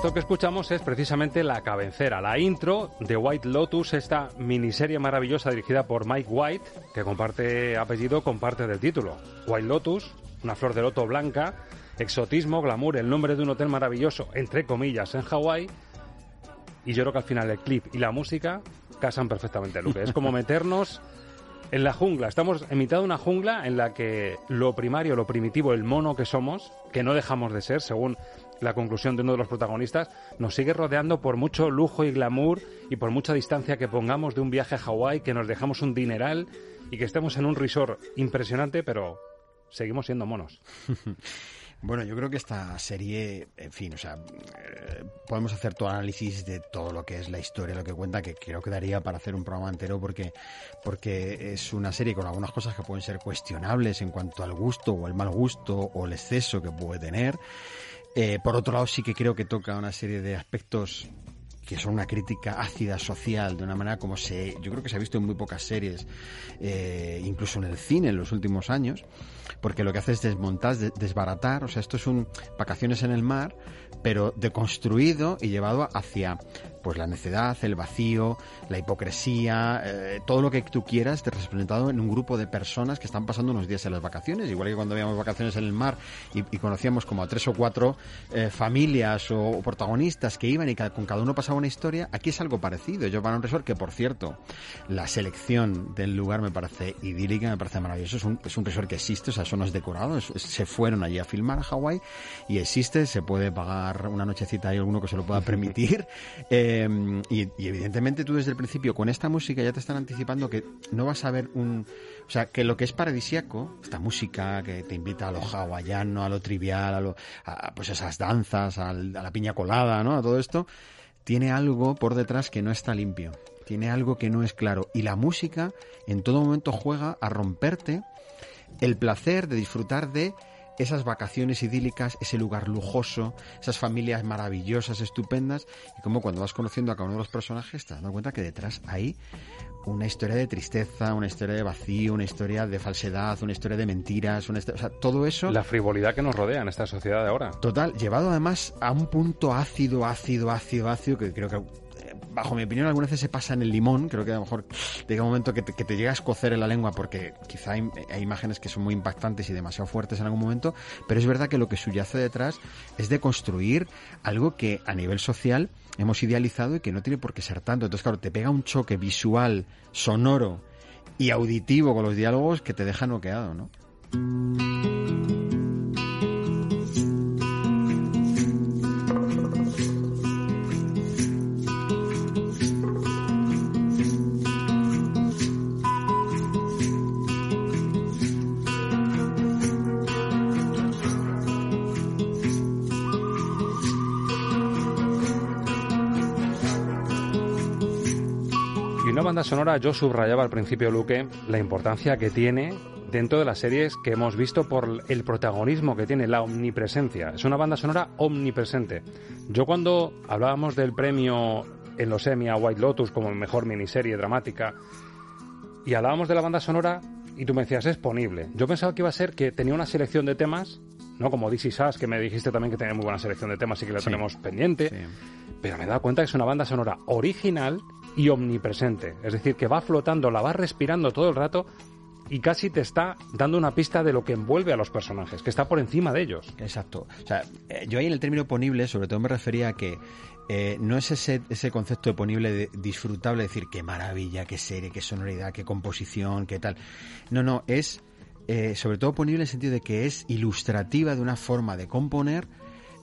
Esto que escuchamos es precisamente la cabecera, la intro de White Lotus, esta miniserie maravillosa dirigida por Mike White, que comparte apellido con parte del título. White Lotus, una flor de loto blanca, exotismo, glamour, el nombre de un hotel maravilloso, entre comillas, en Hawái. Y yo creo que al final el clip y la música casan perfectamente, Luque. Es como meternos en la jungla. Estamos en mitad de una jungla en la que lo primario, lo primitivo, el mono que somos, que no dejamos de ser, según la conclusión de uno de los protagonistas, nos sigue rodeando por mucho lujo y glamour y por mucha distancia que pongamos de un viaje a Hawái, que nos dejamos un dineral y que estemos en un resort impresionante, pero seguimos siendo monos. Bueno, yo creo que esta serie, en fin, o sea, eh, podemos hacer todo análisis de todo lo que es la historia, lo que cuenta, que creo que daría para hacer un programa entero porque, porque es una serie con algunas cosas que pueden ser cuestionables en cuanto al gusto o el mal gusto o el exceso que puede tener. Eh, por otro lado, sí que creo que toca una serie de aspectos que son una crítica ácida social de una manera como se yo creo que se ha visto en muy pocas series eh, incluso en el cine en los últimos años porque lo que hace es desmontar de- desbaratar o sea esto es un vacaciones en el mar pero deconstruido y llevado hacia pues la necedad el vacío la hipocresía eh, todo lo que tú quieras de representado en un grupo de personas que están pasando unos días en las vacaciones igual que cuando veíamos vacaciones en el mar y, y conocíamos como a tres o cuatro eh, familias o, o protagonistas que iban y con cada uno pasaba una historia, aquí es algo parecido. Yo para un resort que, por cierto, la selección del lugar me parece idílica, me parece maravilloso. Es un, es un resort que existe, o sea, sea, eso no es se fueron allí a filmar a Hawái y existe, se puede pagar una nochecita ahí alguno que se lo pueda permitir. Eh, y, y evidentemente tú desde el principio con esta música ya te están anticipando que no vas a ver un... O sea, que lo que es paradisiaco, esta música que te invita a lo hawaiano, a lo trivial, a, lo, a pues esas danzas, a la piña colada, ¿no? A todo esto, tiene algo por detrás que no está limpio, tiene algo que no es claro. Y la música en todo momento juega a romperte el placer de disfrutar de esas vacaciones idílicas, ese lugar lujoso, esas familias maravillosas, estupendas, y como cuando vas conociendo a cada uno de los personajes te das cuenta que detrás hay una historia de tristeza, una historia de vacío, una historia de falsedad, una historia de mentiras, una histo- o sea, todo eso... La frivolidad que nos rodea en esta sociedad de ahora. Total, llevado además a un punto ácido, ácido, ácido, ácido, que creo que, bajo mi opinión, algunas veces se pasa en el limón. Creo que a lo mejor llega un momento que te, llega a escocer en la lengua porque quizá hay, hay imágenes que son muy impactantes y demasiado fuertes en algún momento, pero es verdad que lo que subyace detrás es de construir algo que a nivel social hemos idealizado y que no tiene por qué ser tanto. Entonces, claro, te pega un choque visual, sonoro y auditivo con los diálogos que te deja noqueado, ¿no? Una banda sonora, yo subrayaba al principio, Luque, la importancia que tiene dentro de las series que hemos visto por el protagonismo que tiene, la omnipresencia. Es una banda sonora omnipresente. Yo cuando hablábamos del premio en los Emmy a White Lotus como mejor miniserie dramática y hablábamos de la banda sonora y tú me decías es ponible. Yo pensaba que iba a ser que tenía una selección de temas, ¿no? Como DC Sass, que me dijiste también que tenía muy buena selección de temas y que la Sí. tenemos pendiente. Pero me he dado cuenta que es una banda sonora original y omnipresente. Es decir, que va flotando, la va respirando todo el rato y casi te está dando una pista de lo que envuelve a los personajes, que está por encima de ellos. Exacto. O sea, eh, yo ahí en el término ponible, sobre todo me refería a que eh, no es ese, ese concepto de ponible de disfrutable, decir qué maravilla, qué serie, qué sonoridad, qué composición, qué tal. No, no, es eh, sobre todo ponible en el sentido de que es ilustrativa de una forma de componer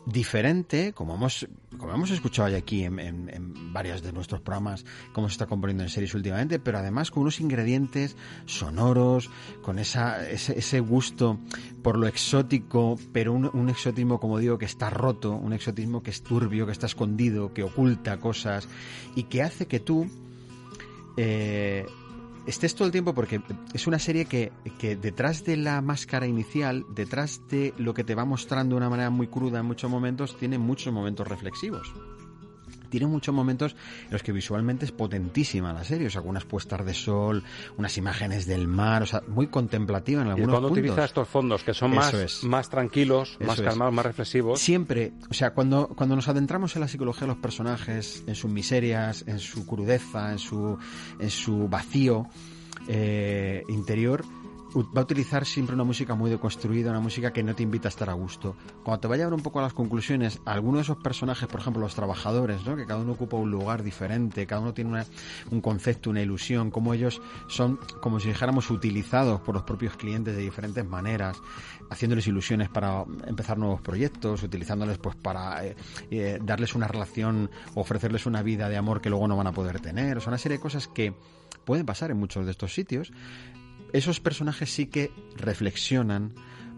diferente, como hemos, como hemos escuchado ya aquí en, en- en varios de nuestros programas, cómo se está componiendo en series últimamente, pero además con unos ingredientes sonoros, con esa, ese, ese gusto por lo exótico, pero un, un exotismo, como digo, que está roto, un exotismo que es turbio, que está escondido, que oculta cosas y que hace que tú eh, estés todo el tiempo porque es una serie que, que detrás de la máscara inicial, detrás de lo que te va mostrando de una manera muy cruda en muchos momentos, tiene muchos momentos reflexivos. Tiene muchos momentos en los que visualmente es potentísima la serie, o sea, algunas puestas de sol, unas imágenes del mar, o sea, muy contemplativa en Y algunos cuando puntos. utiliza estos fondos que son más, es. más tranquilos, Eso más es. calmados, más reflexivos. Siempre, o sea, cuando, cuando nos adentramos en la psicología de los personajes, en sus miserias, en su crudeza, en su, en su vacío eh, interior, va a utilizar siempre una música muy deconstruida, una música que no te invita a estar a gusto. Cuando te vaya a ver un poco a las conclusiones, algunos de esos personajes, por ejemplo, los trabajadores, ¿no? que cada uno ocupa un lugar diferente, cada uno tiene una- un concepto, una ilusión, como ellos son, como si dijéramos, utilizados por los propios clientes de diferentes maneras, haciéndoles ilusiones para empezar nuevos proyectos, utilizándoles pues para eh, eh, darles una relación, ofrecerles una vida de amor que luego no van a poder tener, o sea, una serie de cosas que pueden pasar en muchos de estos sitios. Esos personajes sí que reflexionan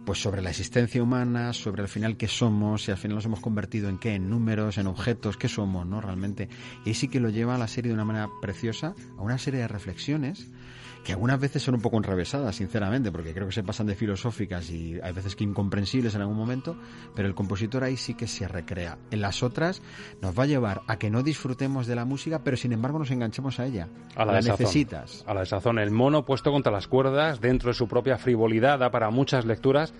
pues sobre la existencia humana, sobre al final qué somos, si al final nos hemos convertido en qué, en números, en objetos, qué somos, ¿no? Realmente. Y sí que lo lleva a la serie de una manera preciosa, a una serie de reflexiones que algunas veces son un poco enrevesadas, sinceramente, porque creo que se pasan de filosóficas y hay veces que incomprensibles en algún momento, pero el compositor ahí sí que se recrea. En las otras nos va a llevar a que no disfrutemos de la música, pero sin embargo nos enganchemos a ella. A la, desazón. necesitas. A la desazón. El mono puesto contra las cuerdas, dentro de su propia frivolidad, da para muchas lecturas.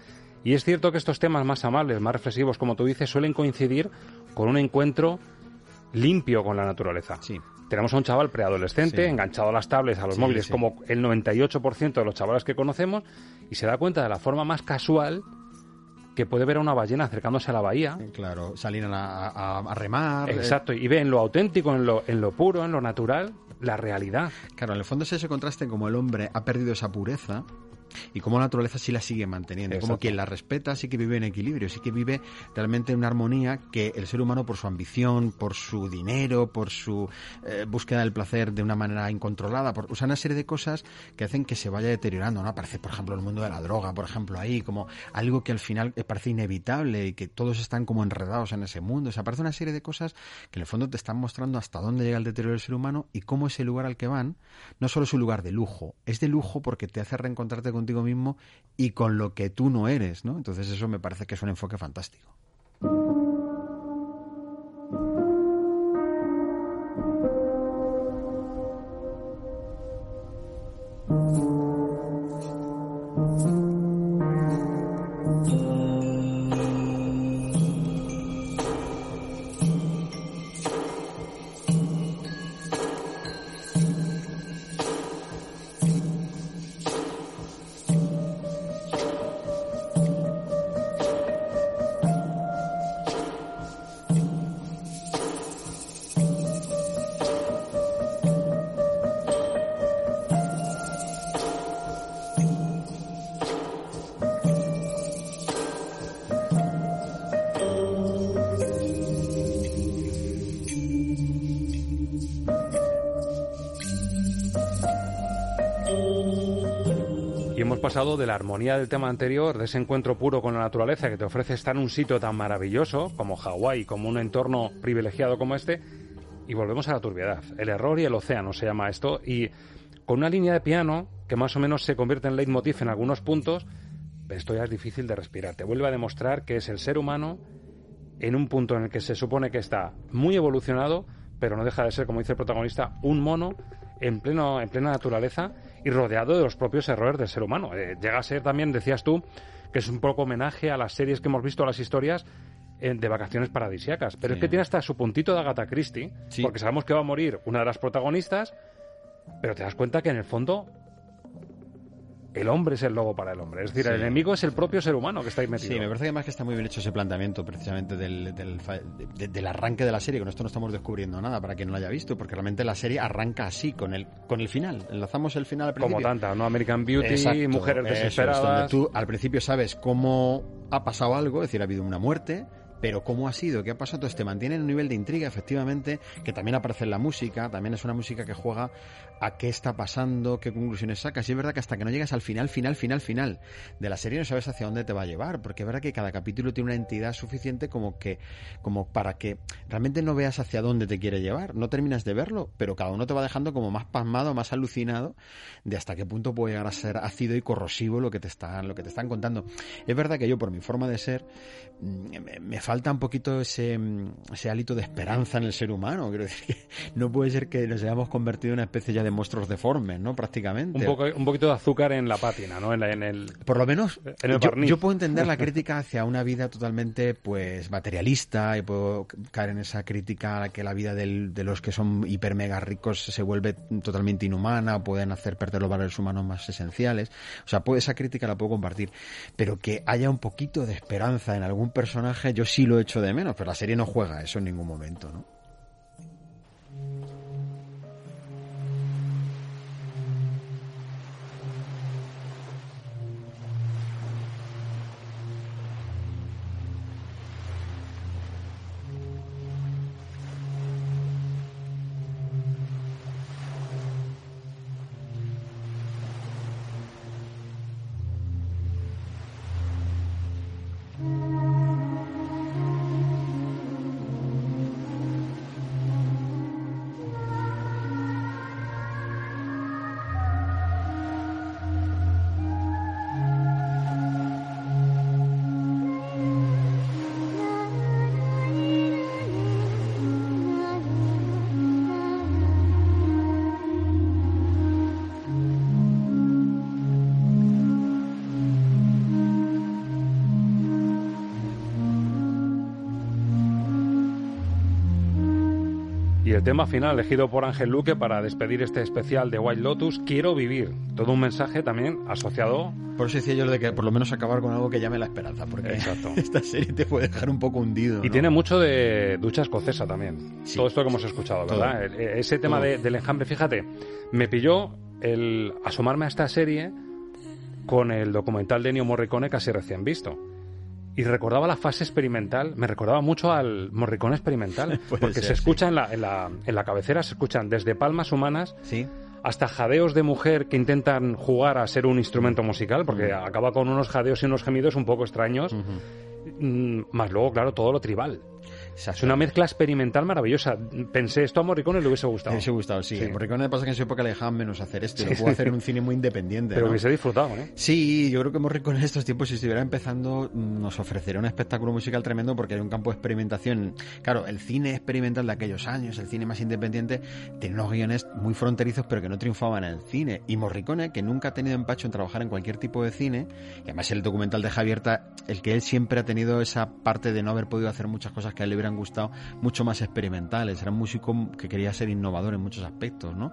Y es cierto que estos temas más amables, más reflexivos, como tú dices, suelen coincidir con un encuentro limpio con la naturaleza. Sí. Tenemos a un chaval preadolescente Sí. enganchado a las tablets, a los Sí, móviles, sí. como el 98% de los chavales que conocemos, y se da cuenta de la forma más casual que puede ver a una ballena acercándose a la bahía. Claro, salir a, a- a remar. eh, Exacto, y ve en lo auténtico, en lo, en lo puro, en lo natural, la realidad. Claro, en el fondo es ese contraste como el hombre ha perdido esa pureza y cómo la naturaleza sí la sigue manteniendo. Como Exacto. quien la respeta sí que vive en equilibrio, sí que vive realmente en una armonía que el ser humano por su ambición, por su dinero, por su eh, búsqueda del placer de una manera incontrolada, por o sea, una serie de cosas que hacen que se vaya deteriorando, ¿no? Aparece, por ejemplo, el mundo de la droga, por ejemplo, ahí, como algo que al final eh, parece inevitable y que todos están como enredados en ese mundo. O sea, aparece una serie de cosas que en el fondo te están mostrando hasta dónde llega el deterioro del ser humano y cómo ese lugar al que van no solo es un lugar de lujo, es de lujo porque te hace reencontrarte contigo mismo y con lo que tú no eres, ¿no? Entonces eso me parece que es un enfoque fantástico. Y hemos pasado de la armonía del tema anterior, de ese encuentro puro con la naturaleza que te ofrece estar en un sitio tan maravilloso como Hawái, como un entorno privilegiado como este, y volvemos a la turbiedad. El error y el océano se llama esto, y con una línea de piano que más o menos se convierte en leitmotiv en algunos puntos, esto ya es difícil de respirar. Te vuelve a demostrar que es el ser humano en un punto en el que se supone que está muy evolucionado, pero no deja de ser, como dice el protagonista, un mono en, pleno, en plena naturaleza y rodeado de los propios errores del ser humano. Eh, llega a ser también, decías tú, que es un poco homenaje a las series que hemos visto, a las historias eh, de vacaciones paradisíacas. Pero Sí. es que tiene hasta su puntito de Agatha Christie, porque sabemos que va a morir una de las protagonistas, pero te das cuenta que en el fondo el hombre es el lobo para el hombre. Es decir, Sí. el enemigo es el propio ser humano que está ahí metido. Sí, me parece que además que está muy bien hecho ese planteamiento precisamente del, del, de- del arranque de la serie. Con esto no estamos descubriendo nada para quien no lo haya visto, porque realmente la serie arranca así, con el, con el final. Enlazamos el final al principio. Como tanta, ¿no? American Beauty, Exacto, mujeres eso es, desesperadas. donde tú al principio sabes cómo ha pasado algo, es decir, ha habido una muerte, pero cómo ha sido, qué ha pasado, te mantiene en un nivel de intriga, efectivamente, que también aparece en la música, también es una música que juega a qué está pasando, qué conclusiones sacas, y es verdad que hasta que no llegas al final, final, final, final de la serie no sabes hacia dónde te va a llevar, porque es verdad que cada capítulo tiene una entidad suficiente como que, como para que realmente no veas hacia dónde te quiere llevar, no terminas de verlo, pero cada uno te va dejando como más pasmado, más alucinado de hasta qué punto puede llegar a ser ácido y corrosivo lo que te están, lo que te están contando. Es verdad que yo, por mi forma de ser, mm, me, falta un poquito ese, mm, ese hálito de esperanza en el ser humano. Quiero decir que no puede ser que nos hayamos convertido en una especie ya de monstruos deformes, ¿no? Prácticamente. un, poco, un poquito de azúcar en la pátina, ¿no? En, la- en el, Por lo menos en el yo, puedo entender la crítica hacia una vida totalmente pues materialista y puedo caer en esa crítica a la que la vida del- de los que son hiper mega ricos se vuelve totalmente inhumana o pueden hacer perder los valores humanos más esenciales. O sea, puedo- esa crítica la puedo compartir, pero que haya un poquito de esperanza en algún personaje yo sí lo echo de menos, pero la serie no juega eso en ningún momento, ¿no? Tema final elegido por Ángel Luque para despedir este especial de White Lotus, Quiero vivir. Todo un mensaje también asociado. Por eso decía yo de que por lo menos acabar con algo que llame la esperanza, porque Exacto. esta serie te puede dejar un poco hundido. Y ¿no? tiene mucho de ducha escocesa también. Todo esto que hemos escuchado, ¿verdad? Todo. E- Ese tema de- del enjambre, fíjate, me pilló el asomarme a esta serie con el documental de Ennio Morricone casi recién visto. Y recordaba la fase experimental, me recordaba mucho al Morricone experimental, porque ser, se escucha en, la, en, la, en la cabecera, se escuchan desde palmas humanas Sí. hasta jadeos de mujer que intentan jugar a ser un instrumento musical, porque Mm. acaba con unos jadeos y unos gemidos un poco extraños, Mm, más luego, claro, todo lo tribal. Es una mezcla experimental maravillosa. Pensé, esto a Morricone le hubiese gustado. Me hubiese gustado, sí. Sí. Morricone pasa que en su época le dejaban menos hacer esto y Sí, lo pudo hacer en un cine muy independiente. Pero ¿no? hubiese disfrutado, ¿eh? Sí, yo creo que Morricone en estos tiempos, si estuviera empezando, nos ofrecería un espectáculo musical tremendo porque hay un campo de experimentación. Claro, el cine experimental de aquellos años, el cine más independiente, tiene unos guiones muy fronterizos pero que no triunfaban en el cine. Y Morricone, que nunca ha tenido empacho en trabajar en cualquier tipo de cine, y además el documental de Javierta, el que él siempre ha tenido esa parte de no haber podido hacer muchas cosas que él le hubieran gustado, mucho más experimentales. Era un músico que quería ser innovador en muchos aspectos, ¿no?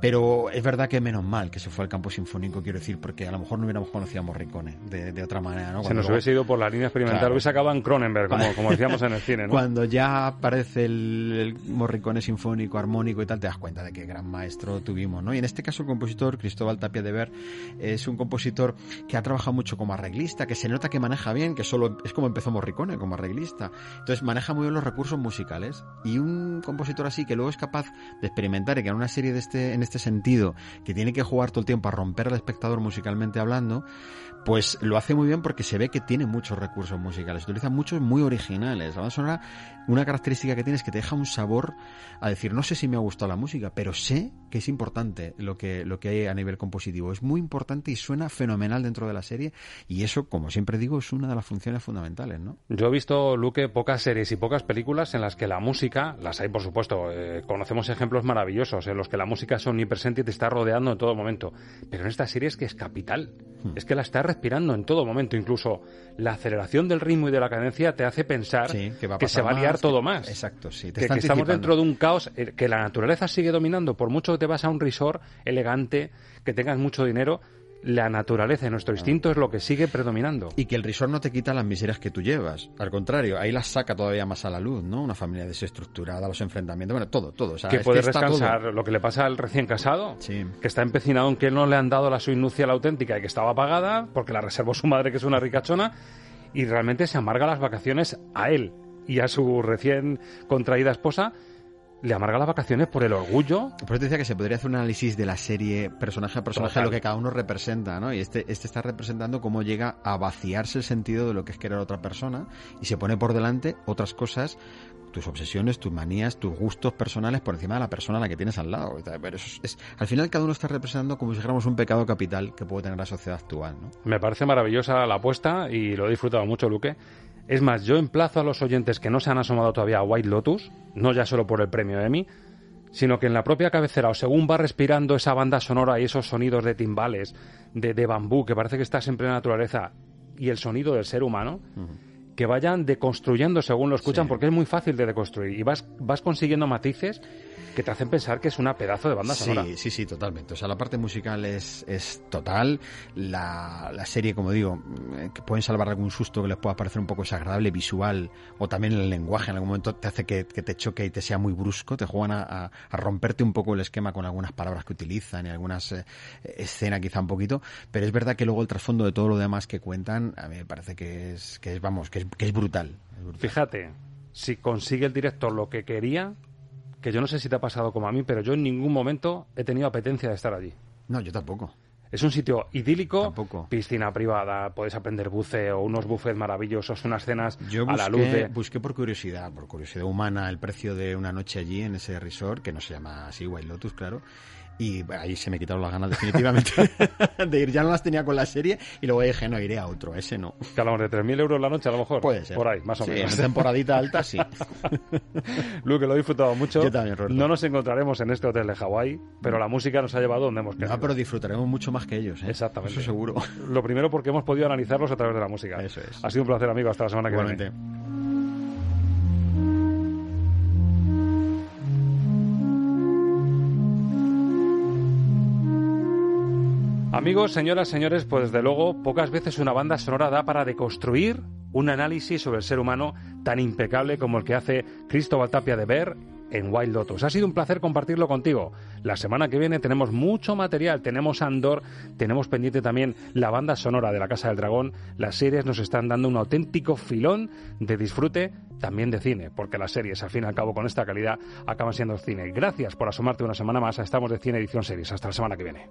Pero es verdad que menos mal que se fue al campo sinfónico, quiero decir, porque a lo mejor no hubiéramos conocido a Morricone de, de otra manera, ¿no? Se Cuando nos luego- hubiese ido por la línea experimental, Claro. hubiese acabado en Cronenberg, como, como decíamos en el cine, ¿no? Cuando ya aparece el, el Morricone sinfónico, armónico y tal, te das cuenta de qué gran maestro tuvimos, ¿no? Y en este caso el compositor, Cristóbal Tapia de Ver, es un compositor que ha trabajado mucho como arreglista, que se nota que maneja bien, que solo es como empezó Morricone, como arreglista. Entonces maneja muy bien los recursos musicales. Y un compositor así que luego es capaz de experimentar y que en una serie de este, en este sentido, que tiene que jugar todo el tiempo a romper al espectador musicalmente hablando, pues lo hace muy bien porque se ve que tiene muchos recursos musicales, utiliza muchos muy originales. La banda una característica que tiene es que te deja un sabor a decir, no sé si me ha gustado la música, pero sé que es importante lo que, lo que hay a nivel compositivo. Es muy importante y suena fenomenal dentro de la serie y eso, como siempre digo, es una de las funciones fundamentales, ¿no? Yo he visto, Luque, pocas series y pocas películas en las que la música, las hay por supuesto, eh, conocemos ejemplos maravillosos en los que la música es omnipresente y te está rodeando en todo momento. Pero en esta serie es que es capital. Hmm. Es que la está respirando en todo momento. Incluso la aceleración del ritmo y de la cadencia te hace pensar Sí, que va a se va a liar todo que- más. Exacto, sí. Te Que, que estamos dentro de un caos, eh, que la naturaleza sigue dominando. Por mucho que te vas a un resort elegante, que tengas mucho dinero, la naturaleza y nuestro instinto es lo que sigue predominando. Y que el resort no te quita las miserias que tú llevas. Al contrario, ahí las saca todavía más a la luz, ¿no? Una familia desestructurada, los enfrentamientos, bueno, todo, todo. O sea, que puedes está descansar. todo. Lo que le pasa al recién casado, que está empecinado en que no le han dado la su nupcial auténtica y que estaba pagada porque la reservó su madre, que es una ricachona, y realmente se amarga las vacaciones a él y a su recién contraída esposa. Le amarga las vacaciones por el orgullo. Por eso te decía que se podría hacer un análisis de la serie personaje a personaje, Total. lo que cada uno representa, ¿no? Y este, este está representando cómo llega a vaciarse el sentido de lo que es querer a otra persona y se pone por delante otras cosas, tus obsesiones, tus manías, tus gustos personales por encima de la persona a la que tienes al lado. Pero eso es, es- al final cada uno está representando como si dijéramos un pecado capital que puede tener la sociedad actual, ¿no? Me parece maravillosa la apuesta y lo he disfrutado mucho, Luque. Es más, yo emplazo a los oyentes que no se han asomado todavía a White Lotus, no ya solo por el premio Emmy, sino que en la propia cabecera, o según va respirando esa banda sonora y esos sonidos de timbales, de, de bambú, que parece que estás en plena naturaleza, y el sonido del ser humano, que vayan deconstruyendo según lo escuchan, porque es muy fácil de deconstruir, y vas, vas consiguiendo matices que te hacen pensar que es una pedazo de banda sonora. Sí, sí, sí, totalmente. O sea, la parte musical es, es total. La, la serie, como digo, eh, que pueden salvar algún susto que les pueda parecer un poco desagradable visual o también el lenguaje en algún momento te hace que, que te choque y te sea muy brusco. Te juegan a, a- a romperte un poco el esquema con algunas palabras que utilizan y algunas eh, escenas quizá un poquito. Pero es verdad que luego el trasfondo de todo lo demás que cuentan, a mí me parece que es, que es vamos, que es, que es brutal. Es brutal. Fíjate, si consigue el director lo que quería, que yo no sé si te ha pasado como a mí, pero yo en ningún momento he tenido apetencia de estar allí. No, yo tampoco. Es un sitio idílico, piscina privada, puedes aprender buceo, unos buffets maravillosos, unas cenas Yo a la luz de... busqué por curiosidad, por curiosidad humana, el precio de una noche allí en ese resort, que no se llama así, White Lotus, claro. Y ahí se me quitaron las ganas definitivamente de ir. Ya no las tenía con la serie y luego dije, no, iré a otro, ese no. Que hablamos de 3.000 euros la noche a lo mejor. Puede ser. Por ahí, más o Sí, menos. en temporadita alta, sí. Luke, lo he disfrutado mucho. Yo también, Roberto. No nos encontraremos en este hotel de Hawái, pero la música nos ha llevado donde hemos querido. No, pero disfrutaremos mucho más que ellos, ¿eh? Exactamente. Eso seguro. Lo primero porque hemos podido analizarlos a través de la música. Eso es. Ha sido un placer, amigo. Hasta la semana que Igualmente. viene. Amigos, señoras, señores, pues desde luego pocas veces una banda sonora da para deconstruir un análisis sobre el ser humano tan impecable como el que hace Cristóbal Tapia de Ver en Wild Lotus. Ha sido un placer compartirlo contigo. La semana que viene tenemos mucho material, tenemos Andor, tenemos pendiente también la banda sonora de la Casa del Dragón. Las series nos están dando un auténtico filón de disfrute también de cine, porque las series, al fin y al cabo, con esta calidad, acaban siendo cine. Gracias por asomarte una semana más a Estamos de Cine Edición Series. Hasta la semana que viene.